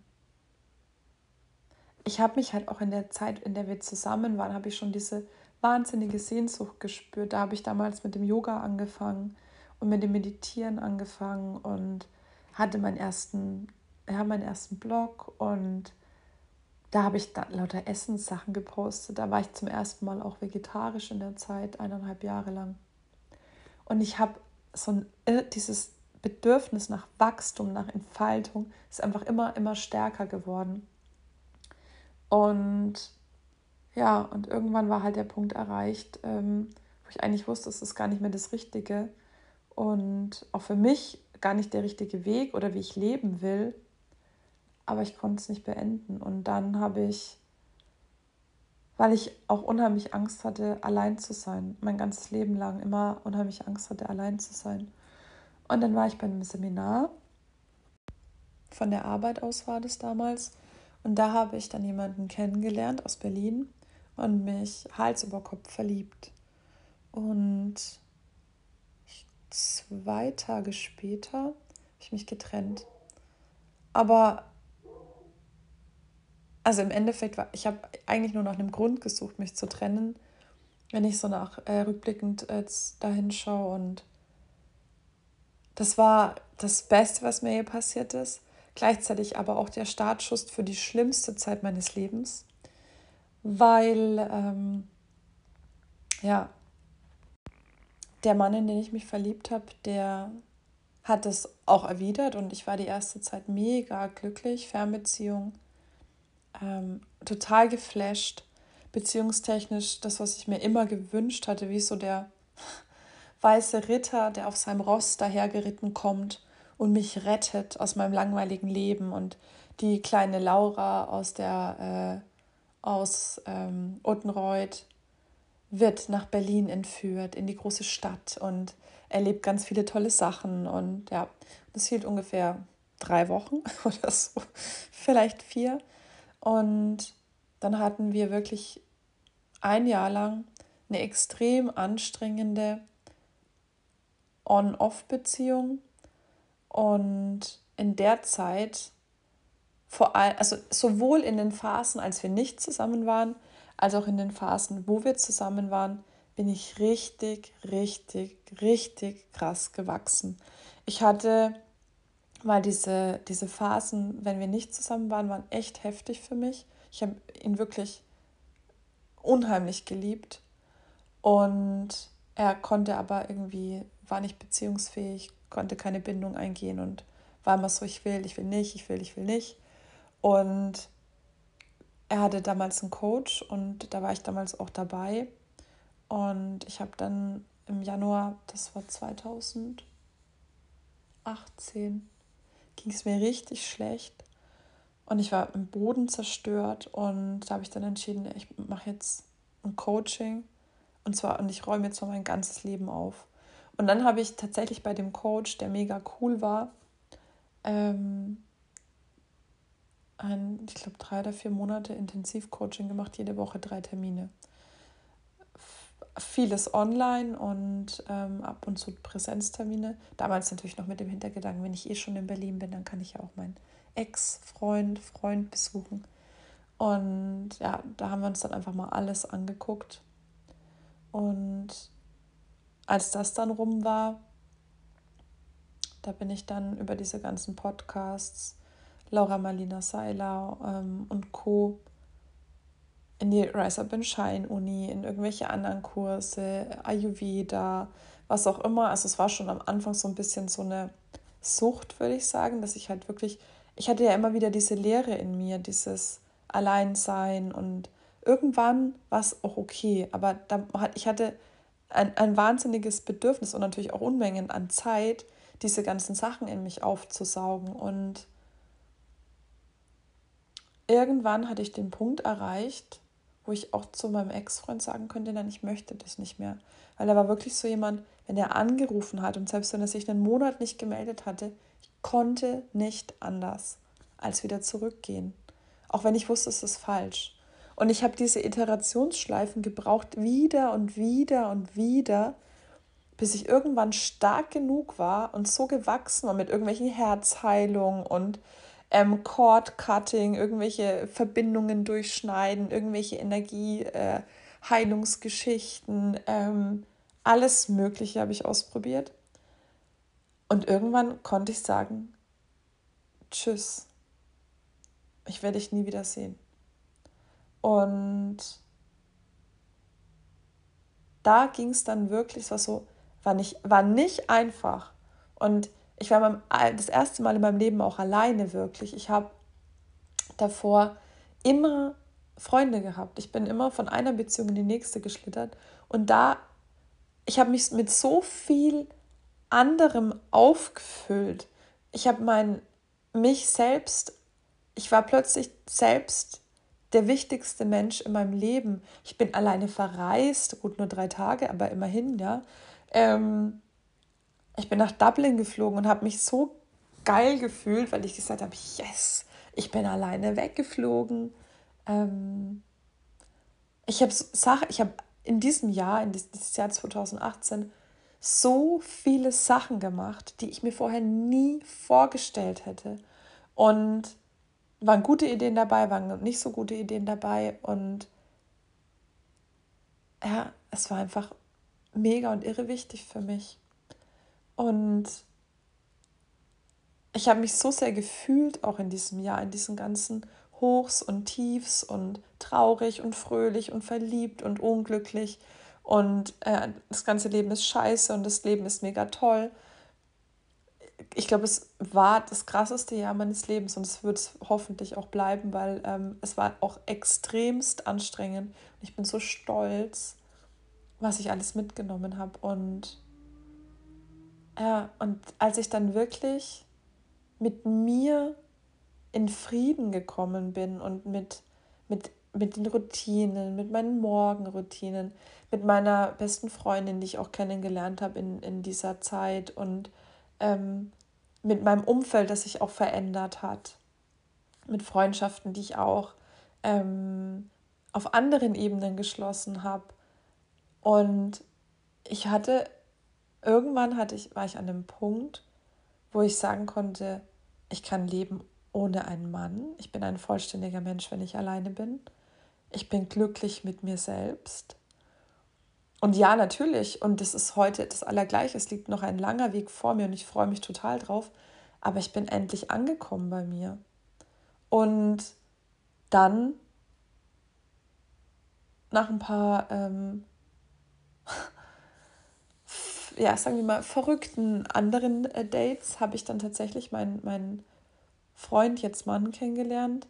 [SPEAKER 1] ich habe mich halt auch in der Zeit, in der wir zusammen waren, habe ich schon diese wahnsinnige Sehnsucht gespürt. Da habe ich damals mit dem Yoga angefangen und mit dem Meditieren angefangen und hatte meinen ersten, ja, meinen ersten Blog und da habe ich dann lauter Essenssachen gepostet. Da war ich zum ersten Mal auch vegetarisch in der Zeit, eineinhalb Jahre lang. Und ich habe so ein, äh, dieses Bedürfnis nach Wachstum, nach Entfaltung, ist einfach immer, immer stärker geworden. Und ja, und irgendwann war halt der Punkt erreicht, ähm, wo ich eigentlich wusste, es ist gar nicht mehr das Richtige. Und auch für mich gar nicht der richtige Weg oder wie ich leben will, aber ich konnte es nicht beenden. Und dann habe ich, weil ich auch unheimlich Angst hatte, allein zu sein, mein ganzes Leben lang immer unheimlich Angst hatte, allein zu sein. Und dann war ich bei einem Seminar, von der Arbeit aus war das damals, und da habe ich dann jemanden kennengelernt aus Berlin, und mich Hals über Kopf verliebt. Und zwei Tage später habe ich mich getrennt. Aber also im Endeffekt war ich habe eigentlich nur nach einem Grund gesucht, mich zu trennen, wenn ich so nach äh, rückblickend jetzt dahin schaue und das war das Beste, was mir hier passiert ist. Gleichzeitig aber auch der Startschuss für die schlimmste Zeit meines Lebens weil ähm, ja, der Mann, in den ich mich verliebt habe, der hat es auch erwidert und ich war die erste Zeit mega glücklich, Fernbeziehung, ähm, total geflasht, beziehungstechnisch das, was ich mir immer gewünscht hatte, wie so der *laughs* weiße Ritter, der auf seinem Ross dahergeritten kommt und mich rettet aus meinem langweiligen Leben und die kleine Laura aus der äh, aus ähm, Ottenreuth wird nach Berlin entführt, in die große Stadt und erlebt ganz viele tolle Sachen. Und ja, das hielt ungefähr drei Wochen *laughs* oder so, vielleicht vier. Und dann hatten wir wirklich ein Jahr lang eine extrem anstrengende On-Off-Beziehung. Und in der Zeit vor allem, also sowohl in den Phasen, als wir nicht zusammen waren, als auch in den Phasen, wo wir zusammen waren, bin ich richtig, richtig, richtig krass gewachsen. Ich hatte, weil diese, diese Phasen, wenn wir nicht zusammen waren, waren echt heftig für mich. Ich habe ihn wirklich unheimlich geliebt und er konnte aber irgendwie, war nicht beziehungsfähig, konnte keine Bindung eingehen und war immer so, ich will, ich will nicht, ich will, ich will nicht. Und er hatte damals einen Coach und da war ich damals auch dabei. Und ich habe dann im Januar, das war 2018, ging es mir richtig schlecht. Und ich war im Boden zerstört und da habe ich dann entschieden, ich mache jetzt ein Coaching und zwar und ich räume jetzt mal mein ganzes Leben auf. Und dann habe ich tatsächlich bei dem Coach, der mega cool war, ähm, ein, ich glaube, drei oder vier Monate Intensivcoaching gemacht, jede Woche drei Termine. Vieles online und ähm, ab und zu Präsenztermine. Damals natürlich noch mit dem Hintergedanken, wenn ich eh schon in Berlin bin, dann kann ich ja auch meinen Ex-Freund, Freund besuchen. Und ja, da haben wir uns dann einfach mal alles angeguckt. Und als das dann rum war, da bin ich dann über diese ganzen Podcasts Laura Marlina Seiler ähm, und Co. in die Rise Up in Shine Uni, in irgendwelche anderen Kurse, Ayurveda, was auch immer. Also es war schon am Anfang so ein bisschen so eine Sucht, würde ich sagen, dass ich halt wirklich, ich hatte ja immer wieder diese Leere in mir, dieses Alleinsein und irgendwann war es auch okay, aber da, ich hatte ein, ein wahnsinniges Bedürfnis und natürlich auch Unmengen an Zeit, diese ganzen Sachen in mich aufzusaugen und irgendwann hatte ich den Punkt erreicht wo ich auch zu meinem Ex-Freund sagen könnte, nein, ich möchte das nicht mehr. Weil er war wirklich so jemand, wenn er angerufen hat und selbst wenn er sich einen Monat nicht gemeldet hatte, ich konnte nicht anders als wieder zurückgehen. Auch wenn ich wusste, es ist falsch. Und ich habe diese Iterationsschleifen gebraucht, wieder und wieder und wieder, bis ich irgendwann stark genug war und so gewachsen war mit irgendwelchen Herzheilungen und ähm, Cord-Cutting, irgendwelche Verbindungen durchschneiden, irgendwelche Energieheilungsgeschichten, äh, ähm, alles Mögliche habe ich ausprobiert. Und irgendwann konnte ich sagen, tschüss, ich werde dich nie wieder sehen. Und da ging es dann wirklich, es war so, war nicht, war nicht einfach. Und ich war beim, das erste Mal in meinem Leben auch alleine wirklich. Ich habe davor immer Freunde gehabt. Ich bin immer von einer Beziehung in die nächste geschlittert. Und da, ich habe mich mit so viel anderem aufgefüllt. Ich habe mein, mich selbst, ich war plötzlich selbst der wichtigste Mensch in meinem Leben. Ich bin alleine verreist, gut nur drei Tage, aber immerhin, ja. Ähm, ich bin nach Dublin geflogen und habe mich so geil gefühlt, weil ich gesagt habe, yes, ich bin alleine weggeflogen. Ähm, ich habe Sache, ich habe in diesem Jahr, in dieses Jahr 2018, so viele Sachen gemacht, die ich mir vorher nie vorgestellt hätte. Und waren gute Ideen dabei, waren nicht so gute Ideen dabei. Und ja, es war einfach mega und irre wichtig für mich. Und ich habe mich so sehr gefühlt, auch in diesem Jahr, in diesen ganzen Hochs und Tiefs und traurig und fröhlich und verliebt und unglücklich. Und äh, das ganze Leben ist scheiße und das Leben ist mega toll. Ich glaube, es war das krasseste Jahr meines Lebens und es wird es hoffentlich auch bleiben, weil ähm, es war auch extremst anstrengend. Ich bin so stolz, was ich alles mitgenommen habe. Und ja, und als ich dann wirklich mit mir in Frieden gekommen bin und mit, mit, mit den Routinen, mit meinen Morgenroutinen, mit meiner besten Freundin, die ich auch kennengelernt habe in, in dieser Zeit und ähm, mit meinem Umfeld, das sich auch verändert hat, mit Freundschaften, die ich auch ähm, auf anderen Ebenen geschlossen habe. Und ich hatte irgendwann hatte ich, war ich an einem Punkt, wo ich sagen konnte, ich kann leben ohne einen Mann. Ich bin ein vollständiger Mensch, wenn ich alleine bin. Ich bin glücklich mit mir selbst. Und ja, natürlich, und das ist heute das Allergleiche. Es liegt noch ein langer Weg vor mir und ich freue mich total drauf. Aber ich bin endlich angekommen bei mir. Und dann, nach ein paar ähm, *laughs* ja, sagen wir mal, verrückten anderen äh, Dates habe ich dann tatsächlich meinen mein Freund, jetzt Mann, kennengelernt.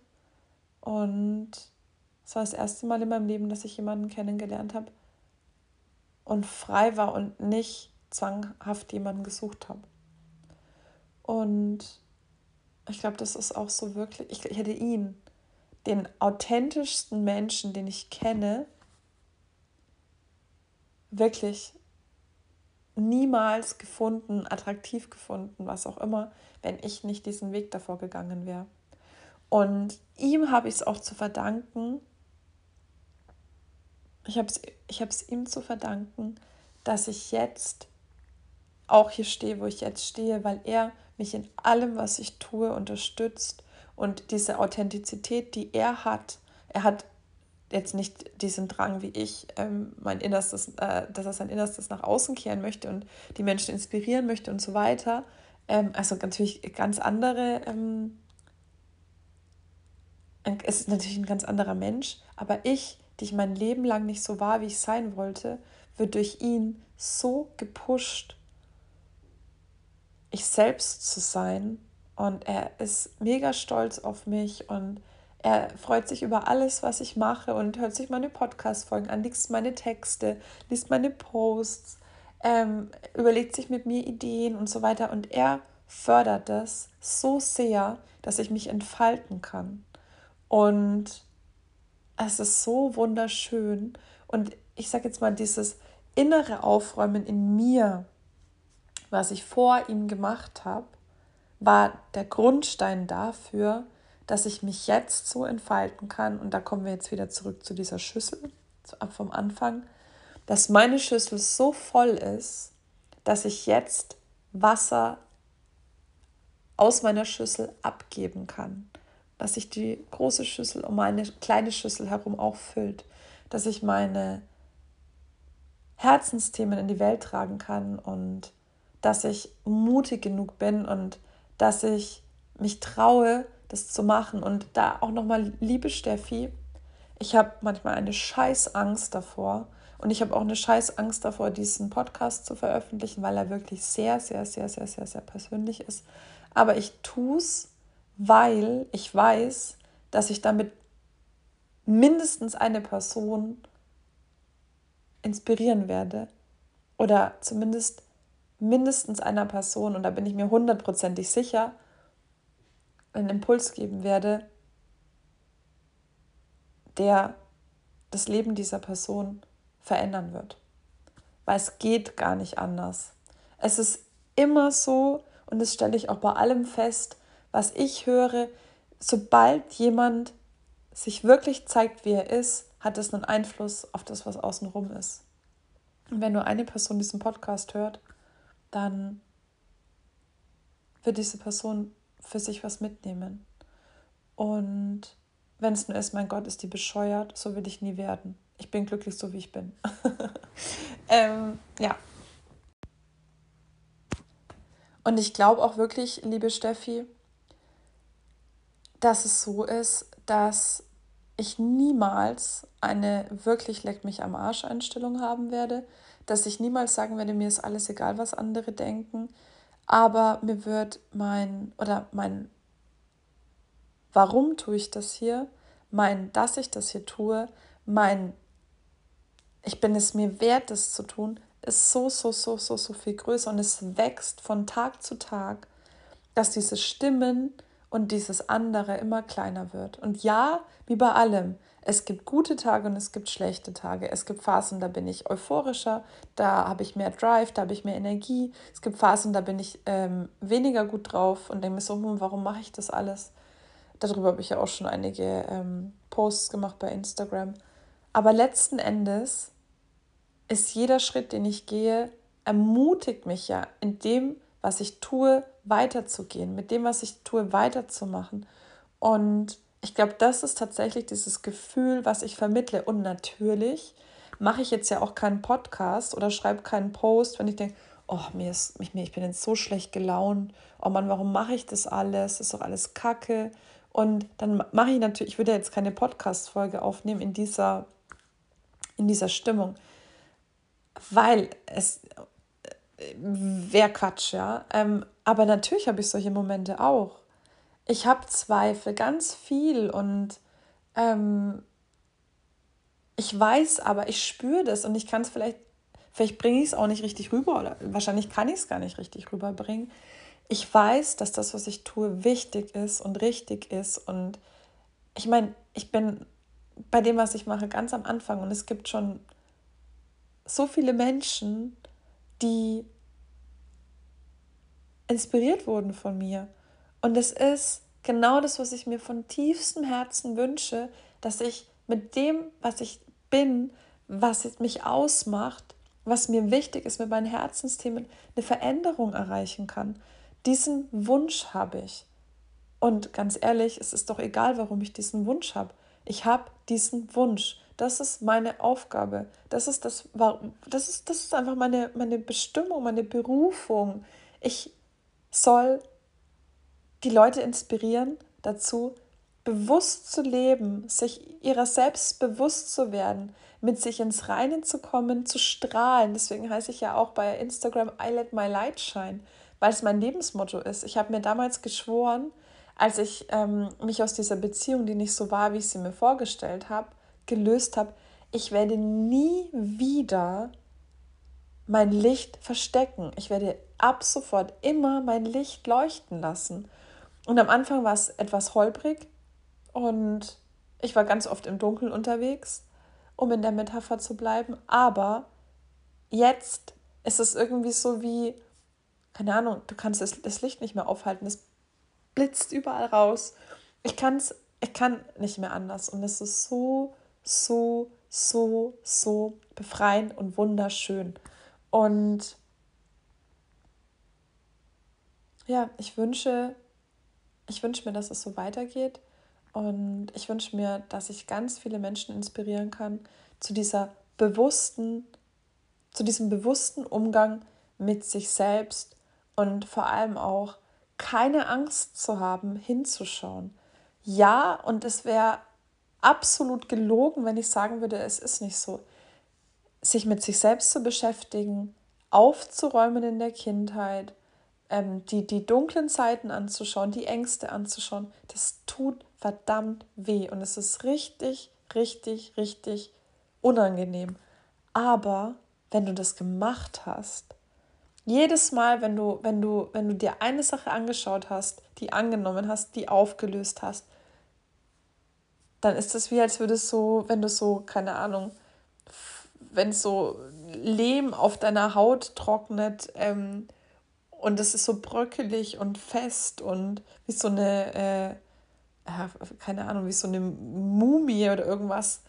[SPEAKER 1] Und es war das erste Mal in meinem Leben, dass ich jemanden kennengelernt habe und frei war und nicht zwanghaft jemanden gesucht habe. Und ich glaube, das ist auch so wirklich, ich, ich hätte ihn, den authentischsten Menschen, den ich kenne, wirklich niemals gefunden, attraktiv gefunden, was auch immer, wenn ich nicht diesen Weg davor gegangen wäre. Und ihm habe ich es auch zu verdanken, ich habe es ich ihm zu verdanken, dass ich jetzt auch hier stehe, wo ich jetzt stehe, weil er mich in allem, was ich tue, unterstützt und diese Authentizität, die er hat, er hat jetzt nicht diesen Drang wie ich, ähm, mein Innerstes, äh, dass er sein Innerstes nach außen kehren möchte und die Menschen inspirieren möchte und so weiter. Ähm, also natürlich ganz andere, ähm, es ist natürlich ein ganz anderer Mensch, aber ich, die ich mein Leben lang nicht so war, wie ich sein wollte, wird durch ihn so gepusht, ich selbst zu sein. Und er ist mega stolz auf mich und er freut sich über alles, was ich mache und hört sich meine Podcast-Folgen an, liest meine Texte, liest meine Posts, ähm, überlegt sich mit mir Ideen und so weiter. Und er fördert das so sehr, dass ich mich entfalten kann. Und es ist so wunderschön. Und ich sage jetzt mal, dieses innere Aufräumen in mir, was ich vor ihm gemacht habe, war der Grundstein dafür, dass ich mich jetzt so entfalten kann. Und da kommen wir jetzt wieder zurück zu dieser Schüssel, vom Anfang, dass meine Schüssel so voll ist, dass ich jetzt Wasser aus meiner Schüssel abgeben kann. Dass sich die große Schüssel um meine kleine Schüssel herum auch füllt. Dass ich meine Herzensthemen in die Welt tragen kann und dass ich mutig genug bin und dass ich mich traue, das zu machen. Und da auch nochmal, liebe Steffi, ich habe manchmal eine Scheißangst davor. Und ich habe auch eine Scheißangst davor, diesen Podcast zu veröffentlichen, weil er wirklich sehr, sehr, sehr, sehr, sehr, sehr persönlich ist. Aber ich tue es, weil ich weiß, dass ich damit mindestens eine Person inspirieren werde. Oder zumindest mindestens einer Person, und da bin ich mir hundertprozentig sicher, einen Impuls geben werde, der das Leben dieser Person verändern wird. Weil es geht gar nicht anders. Es ist immer so, und das stelle ich auch bei allem fest, was ich höre, sobald jemand sich wirklich zeigt, wie er ist, hat es einen Einfluss auf das, was außenrum ist. Und wenn nur eine Person diesen Podcast hört, dann wird diese Person für sich was mitnehmen. Und wenn es nur ist, mein Gott, ist die bescheuert, so will ich nie werden. Ich bin glücklich, so wie ich bin. *laughs* ähm, ja. Und ich glaube auch wirklich, liebe Steffi, dass es so ist, dass ich niemals eine wirklich leck mich am Arsch Einstellung haben werde, dass ich niemals sagen werde, mir ist alles egal, was andere denken, aber mir wird mein oder mein warum tue ich das hier, mein dass ich das hier tue, mein ich bin es mir wert, das zu tun, ist so, so, so, so, so viel größer und es wächst von Tag zu Tag, dass diese Stimmen und dieses andere immer kleiner wird. Und ja, wie bei allem, es gibt gute Tage und es gibt schlechte Tage. Es gibt Phasen, da bin ich euphorischer, da habe ich mehr Drive, da habe ich mehr Energie. Es gibt Phasen, da bin ich ähm, weniger gut drauf und denke mir so, hm, warum mache ich das alles? Darüber habe ich ja auch schon einige ähm, Posts gemacht bei Instagram. Aber letzten Endes ist jeder Schritt, den ich gehe, ermutigt mich ja in dem, was ich tue, weiterzugehen, mit dem, was ich tue, weiterzumachen. Und ich glaube, das ist tatsächlich dieses Gefühl, was ich vermittle. Und natürlich mache ich jetzt ja auch keinen Podcast oder schreibe keinen Post, wenn ich denke, oh, mir ist, ich, ich bin jetzt so schlecht gelaunt. Oh Mann, warum mache ich das alles? Das ist doch alles Kacke. Und dann mache ich natürlich, ich würde jetzt keine Podcast-Folge aufnehmen in dieser, in dieser Stimmung, weil es wäre Quatsch, ja. Ähm, aber natürlich habe ich solche Momente auch. Ich habe Zweifel, ganz viel und ähm, ich weiß aber, ich spüre das und ich kann es vielleicht, vielleicht bringe ich es auch nicht richtig rüber oder wahrscheinlich kann ich es gar nicht richtig rüberbringen. Ich weiß, dass das, was ich tue, wichtig ist und richtig ist und ich meine, ich bin bei dem, was ich mache, ganz am Anfang und es gibt schon so viele Menschen, die inspiriert wurden von mir. Und es ist genau das, was ich mir von tiefstem Herzen wünsche, dass ich mit dem, was ich bin, was mich ausmacht, was mir wichtig ist, mit meinen Herzensthemen eine Veränderung erreichen kann. Diesen Wunsch habe ich. Und ganz ehrlich, es ist doch egal, warum ich diesen Wunsch habe. Ich habe diesen Wunsch. Das ist meine Aufgabe. Das ist, das, das ist, das ist einfach meine, meine Bestimmung, meine Berufung. Ich soll die Leute inspirieren dazu, bewusst zu leben, sich ihrer selbst bewusst zu werden, mit sich ins Reine zu kommen, zu strahlen. Deswegen heiße ich ja auch bei Instagram I let my light shine, weil es mein Lebensmotto ist. Ich habe mir damals geschworen, als ich ähm, mich aus dieser Beziehung, die nicht so war, wie ich sie mir vorgestellt habe, gelöst habe, ich werde nie wieder mein Licht verstecken. Ich werde ab sofort immer mein Licht leuchten lassen. Und am Anfang war es etwas holprig und Ich war ganz oft im Dunkeln unterwegs, um in der Metapher zu bleiben. Aber jetzt ist es irgendwie so wie, keine Ahnung, du kannst das, das Licht nicht mehr aufhalten. Es blitzt überall raus. Ich, kann's, ich kann nicht mehr anders. Und es ist so, so, so, so befreiend und wunderschön. Und ja, ich wünsche, ich wünsche mir, dass es so weitergeht. Und ich wünsche mir, dass ich ganz viele Menschen inspirieren kann zu dieser bewussten, zu diesem bewussten Umgang mit sich selbst und vor allem auch keine Angst zu haben, hinzuschauen. Ja, und es wäre absolut gelogen, wenn ich sagen würde, es ist nicht so. Sich mit sich selbst zu beschäftigen, aufzuräumen in der Kindheit, ähm, die, die dunklen Seiten anzuschauen, die Ängste anzuschauen, das tut verdammt weh und es ist richtig, richtig, richtig unangenehm. Aber wenn du das gemacht hast, jedes Mal, wenn du, wenn du, wenn du dir eine Sache angeschaut hast, die angenommen hast, die aufgelöst hast, dann ist es wie, als würdest so, wenn du so, keine Ahnung, wenn so Lehm auf deiner Haut trocknet ähm, und es ist so bröckelig und fest und wie so eine, äh, keine Ahnung, wie so eine Mumie oder irgendwas,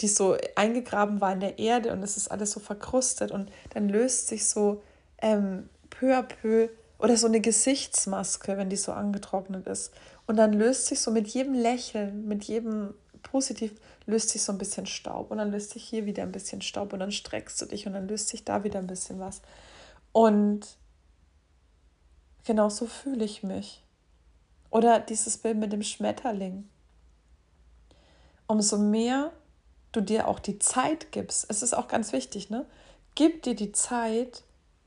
[SPEAKER 1] die so eingegraben war in der Erde und es ist alles so verkrustet und dann löst sich so ähm, peu à peu oder so eine Gesichtsmaske, wenn die so angetrocknet ist. Und dann löst sich so mit jedem Lächeln, mit jedem positiv, löst sich so ein bisschen Staub und dann löst sich hier wieder ein bisschen Staub und dann streckst du dich und dann löst sich da wieder ein bisschen was. Und genau so fühle ich mich. Oder dieses Bild mit dem Schmetterling. Umso mehr du dir auch die Zeit gibst, es ist auch ganz wichtig, ne? Gib dir die Zeit,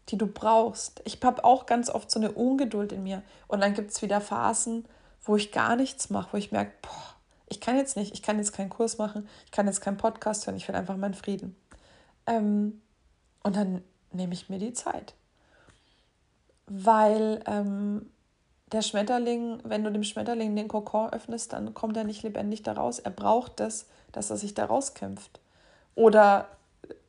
[SPEAKER 1] die du brauchst. Ich habe auch ganz oft so eine Ungeduld in mir. Und dann gibt es wieder Phasen, wo ich gar nichts mache, wo ich merke, boah, ich kann jetzt nicht, ich kann jetzt keinen Kurs machen, ich kann jetzt keinen Podcast hören, ich will einfach meinen Frieden. Ähm, und dann nehme ich mir die Zeit. Weil ähm, der Schmetterling, wenn du dem Schmetterling den Kokon öffnest, dann kommt er nicht lebendig daraus. Er braucht das, dass er sich daraus kämpft. Oder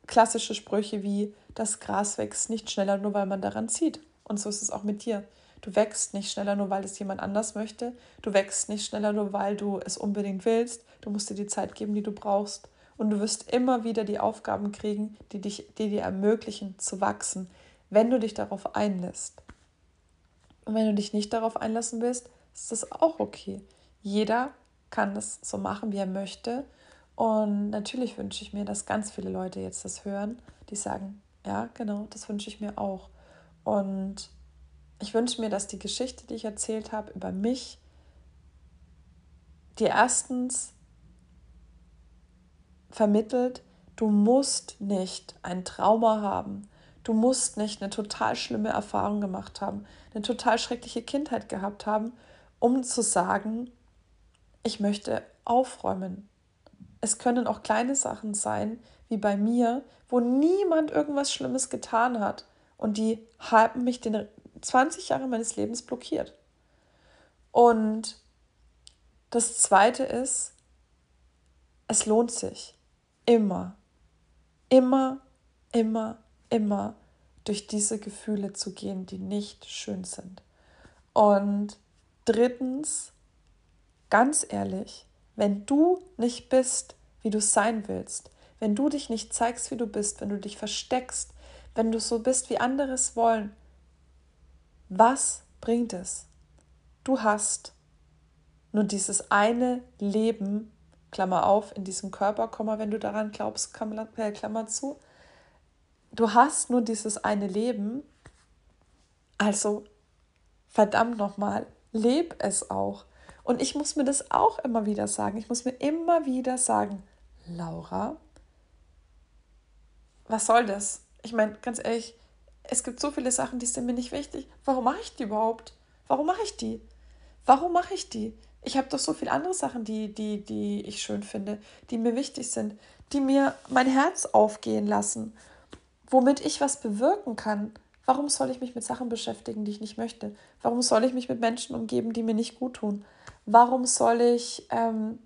[SPEAKER 1] klassische Sprüche wie, das Gras wächst nicht schneller, nur weil man daran zieht. Und so ist es auch mit dir. Du wächst nicht schneller, nur weil es jemand anders möchte. Du wächst nicht schneller, nur weil du es unbedingt willst. Du musst dir die Zeit geben, die du brauchst. Und du wirst immer wieder die Aufgaben kriegen, die, dich, die dir ermöglichen zu wachsen, wenn du dich darauf einlässt. Und wenn du dich nicht darauf einlassen willst, ist das auch okay. Jeder kann das so machen, wie er möchte. Und natürlich wünsche ich mir, dass ganz viele Leute jetzt das hören, die sagen, ja, genau, das wünsche ich mir auch. Und ich wünsche mir, dass die Geschichte, die ich erzählt habe über mich, dir erstens vermittelt, du musst nicht ein Trauma haben, du musst nicht eine total schlimme Erfahrung gemacht haben, eine total schreckliche Kindheit gehabt haben, um zu sagen, ich möchte aufräumen. Es können auch kleine Sachen sein, wie bei mir, wo niemand irgendwas Schlimmes getan hat und die haben mich den 20 Jahre meines Lebens blockiert. Und das Zweite ist, es lohnt sich immer, immer, immer, immer durch diese Gefühle zu gehen, die nicht schön sind. Und drittens, ganz ehrlich, wenn du nicht bist, wie du sein willst, wenn du dich nicht zeigst, wie du bist, wenn du dich versteckst, wenn du so bist, wie andere es wollen, was bringt es? Du hast nur dieses eine Leben, Klammer auf, in diesem Körper, Komma, wenn du daran glaubst, Klammer, äh, Klammer zu. Du hast nur dieses eine Leben, also verdammt nochmal, leb es auch. Und ich muss mir das auch immer wieder sagen. Ich muss mir immer wieder sagen, Laura, was soll das? Ich meine, ganz ehrlich, es gibt so viele Sachen, die sind mir nicht wichtig. Warum mache ich die überhaupt? Warum mache ich die? Warum mache ich die? Ich habe doch so viele andere Sachen, die, die, die ich schön finde, die mir wichtig sind, die mir mein Herz aufgehen lassen, womit ich was bewirken kann. Warum soll ich mich mit Sachen beschäftigen, die ich nicht möchte? Warum soll ich mich mit Menschen umgeben, die mir nicht gut tun? Warum soll ich ähm,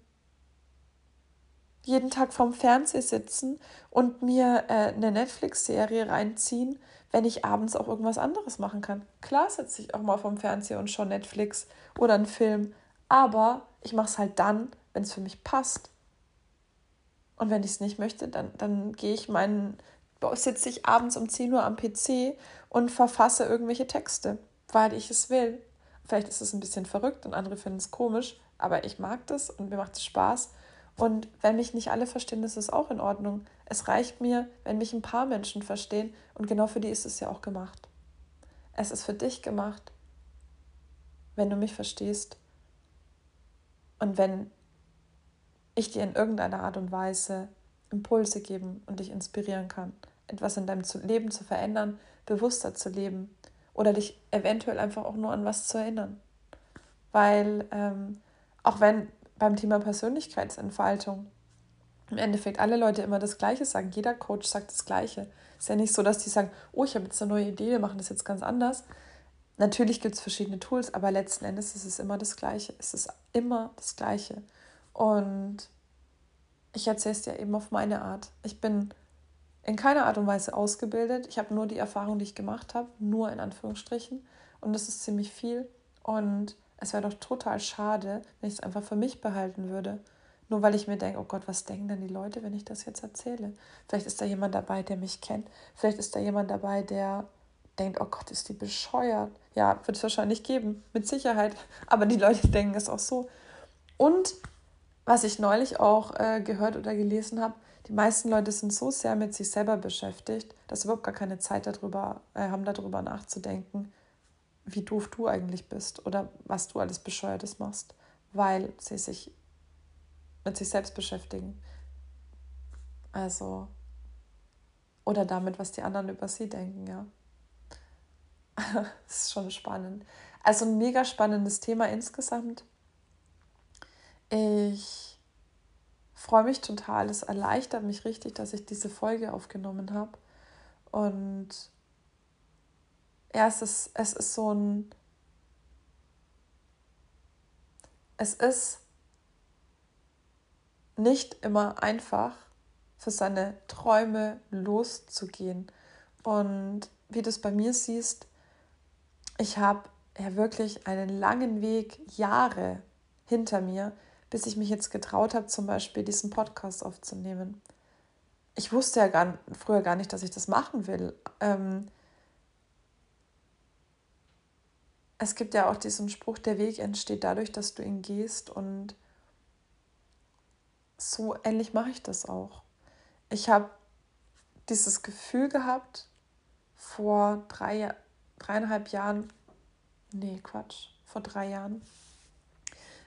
[SPEAKER 1] jeden Tag vorm Fernseher sitzen und mir äh, eine Netflix-Serie reinziehen, wenn ich abends auch irgendwas anderes machen kann. Klar sitze ich auch mal vorm Fernseher und schaue Netflix oder einen Film, aber ich mache es halt dann, wenn es für mich passt. Und wenn ich es nicht möchte, dann, dann gehe ich meinen, sitze ich abends um 10 Uhr am PC und verfasse irgendwelche Texte, weil ich es will. Vielleicht ist es ein bisschen verrückt und andere finden es komisch, aber ich mag das und mir macht es Spaß. Und wenn mich nicht alle verstehen, ist es auch in Ordnung. Es reicht mir, wenn mich ein paar Menschen verstehen und genau für die ist es ja auch gemacht. Es ist für dich gemacht, wenn du mich verstehst und wenn ich dir in irgendeiner Art und Weise Impulse geben und dich inspirieren kann, etwas in deinem Leben zu verändern, bewusster zu leben oder dich eventuell einfach auch nur an was zu erinnern. Weil ähm, auch wenn beim Thema Persönlichkeitsentfaltung im Endeffekt alle Leute immer das Gleiche sagen, jeder Coach sagt das Gleiche. Es ist ja nicht so, dass die sagen, oh, ich habe jetzt eine neue Idee, wir machen das jetzt ganz anders. Natürlich gibt es verschiedene Tools, aber letzten Endes ist es immer das Gleiche. Es ist immer das Gleiche. Und ich erzähle es dir eben auf meine Art. Ich bin in keiner Art und Weise ausgebildet. Ich habe nur die Erfahrung, die ich gemacht habe, nur in Anführungsstrichen. Und das ist ziemlich viel. Und es wäre doch total schade, wenn ich es einfach für mich behalten würde. Nur weil ich mir denke, oh Gott, was denken denn die Leute, wenn ich das jetzt erzähle? Vielleicht ist da jemand dabei, der mich kennt. Vielleicht ist da jemand dabei, der denkt, oh Gott, ist die bescheuert. Ja, wird es wahrscheinlich geben, mit Sicherheit. Aber die Leute *laughs* denken es auch so. Und was ich neulich auch äh, gehört oder gelesen habe, die meisten Leute sind so sehr mit sich selber beschäftigt, dass sie überhaupt gar keine Zeit darüber äh, haben, darüber nachzudenken, wie doof du eigentlich bist oder was du alles Bescheuertes machst, weil sie sich mit sich selbst beschäftigen. Also, oder damit, was die anderen über sie denken, ja. *laughs* das ist schon spannend. Also ein mega spannendes Thema insgesamt. Ich freue mich total. Es erleichtert mich richtig, dass ich diese Folge aufgenommen habe. Und ja, es ist, es ist so ein. Es ist nicht immer einfach, für seine Träume loszugehen. Und wie du es bei mir siehst, ich habe ja wirklich einen langen Weg, Jahre hinter mir, bis ich mich jetzt getraut habe, zum Beispiel diesen Podcast aufzunehmen. Ich wusste ja gar, früher gar nicht, dass ich das machen will. Ähm, es gibt ja auch diesen Spruch, der Weg entsteht dadurch, dass du ihn gehst und so ähnlich mache ich das auch. Ich habe dieses Gefühl gehabt vor drei, dreieinhalb Jahren, nee, Quatsch, vor drei Jahren,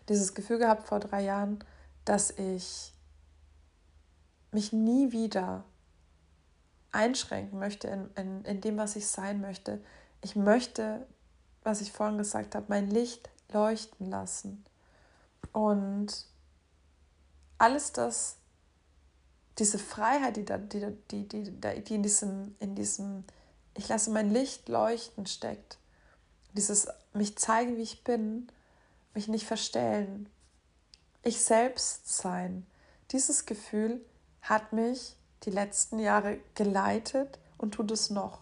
[SPEAKER 1] dieses Gefühl gehabt vor drei Jahren, dass ich mich nie wieder einschränken möchte in, in, in dem, was ich sein möchte. Ich möchte, was ich vorhin gesagt habe, mein Licht leuchten lassen. Und alles das, diese Freiheit, die, da, die, die, die, die in, diesem, in diesem, ich lasse mein Licht leuchten steckt, dieses mich zeigen, wie ich bin, mich nicht verstellen, ich selbst sein. Dieses Gefühl hat mich die letzten Jahre geleitet und tut es noch.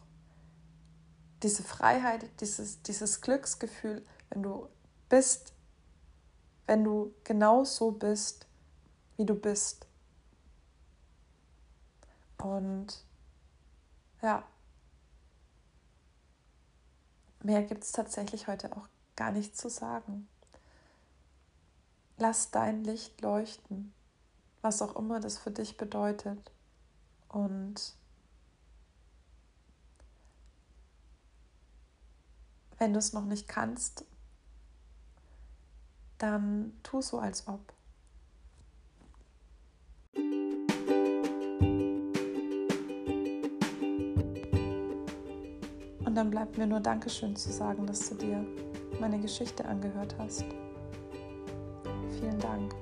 [SPEAKER 1] Diese Freiheit, dieses, dieses Glücksgefühl, wenn du bist, wenn du genau so bist, wie du bist. Und ja, mehr gibt es tatsächlich heute auch gar nicht zu sagen. Lass dein Licht leuchten, was auch immer das für dich bedeutet. Und wenn du es noch nicht kannst, dann tu so, als ob. Und dann bleibt mir nur Dankeschön zu sagen, dass du dir meine Geschichte angehört hast. Vielen Dank.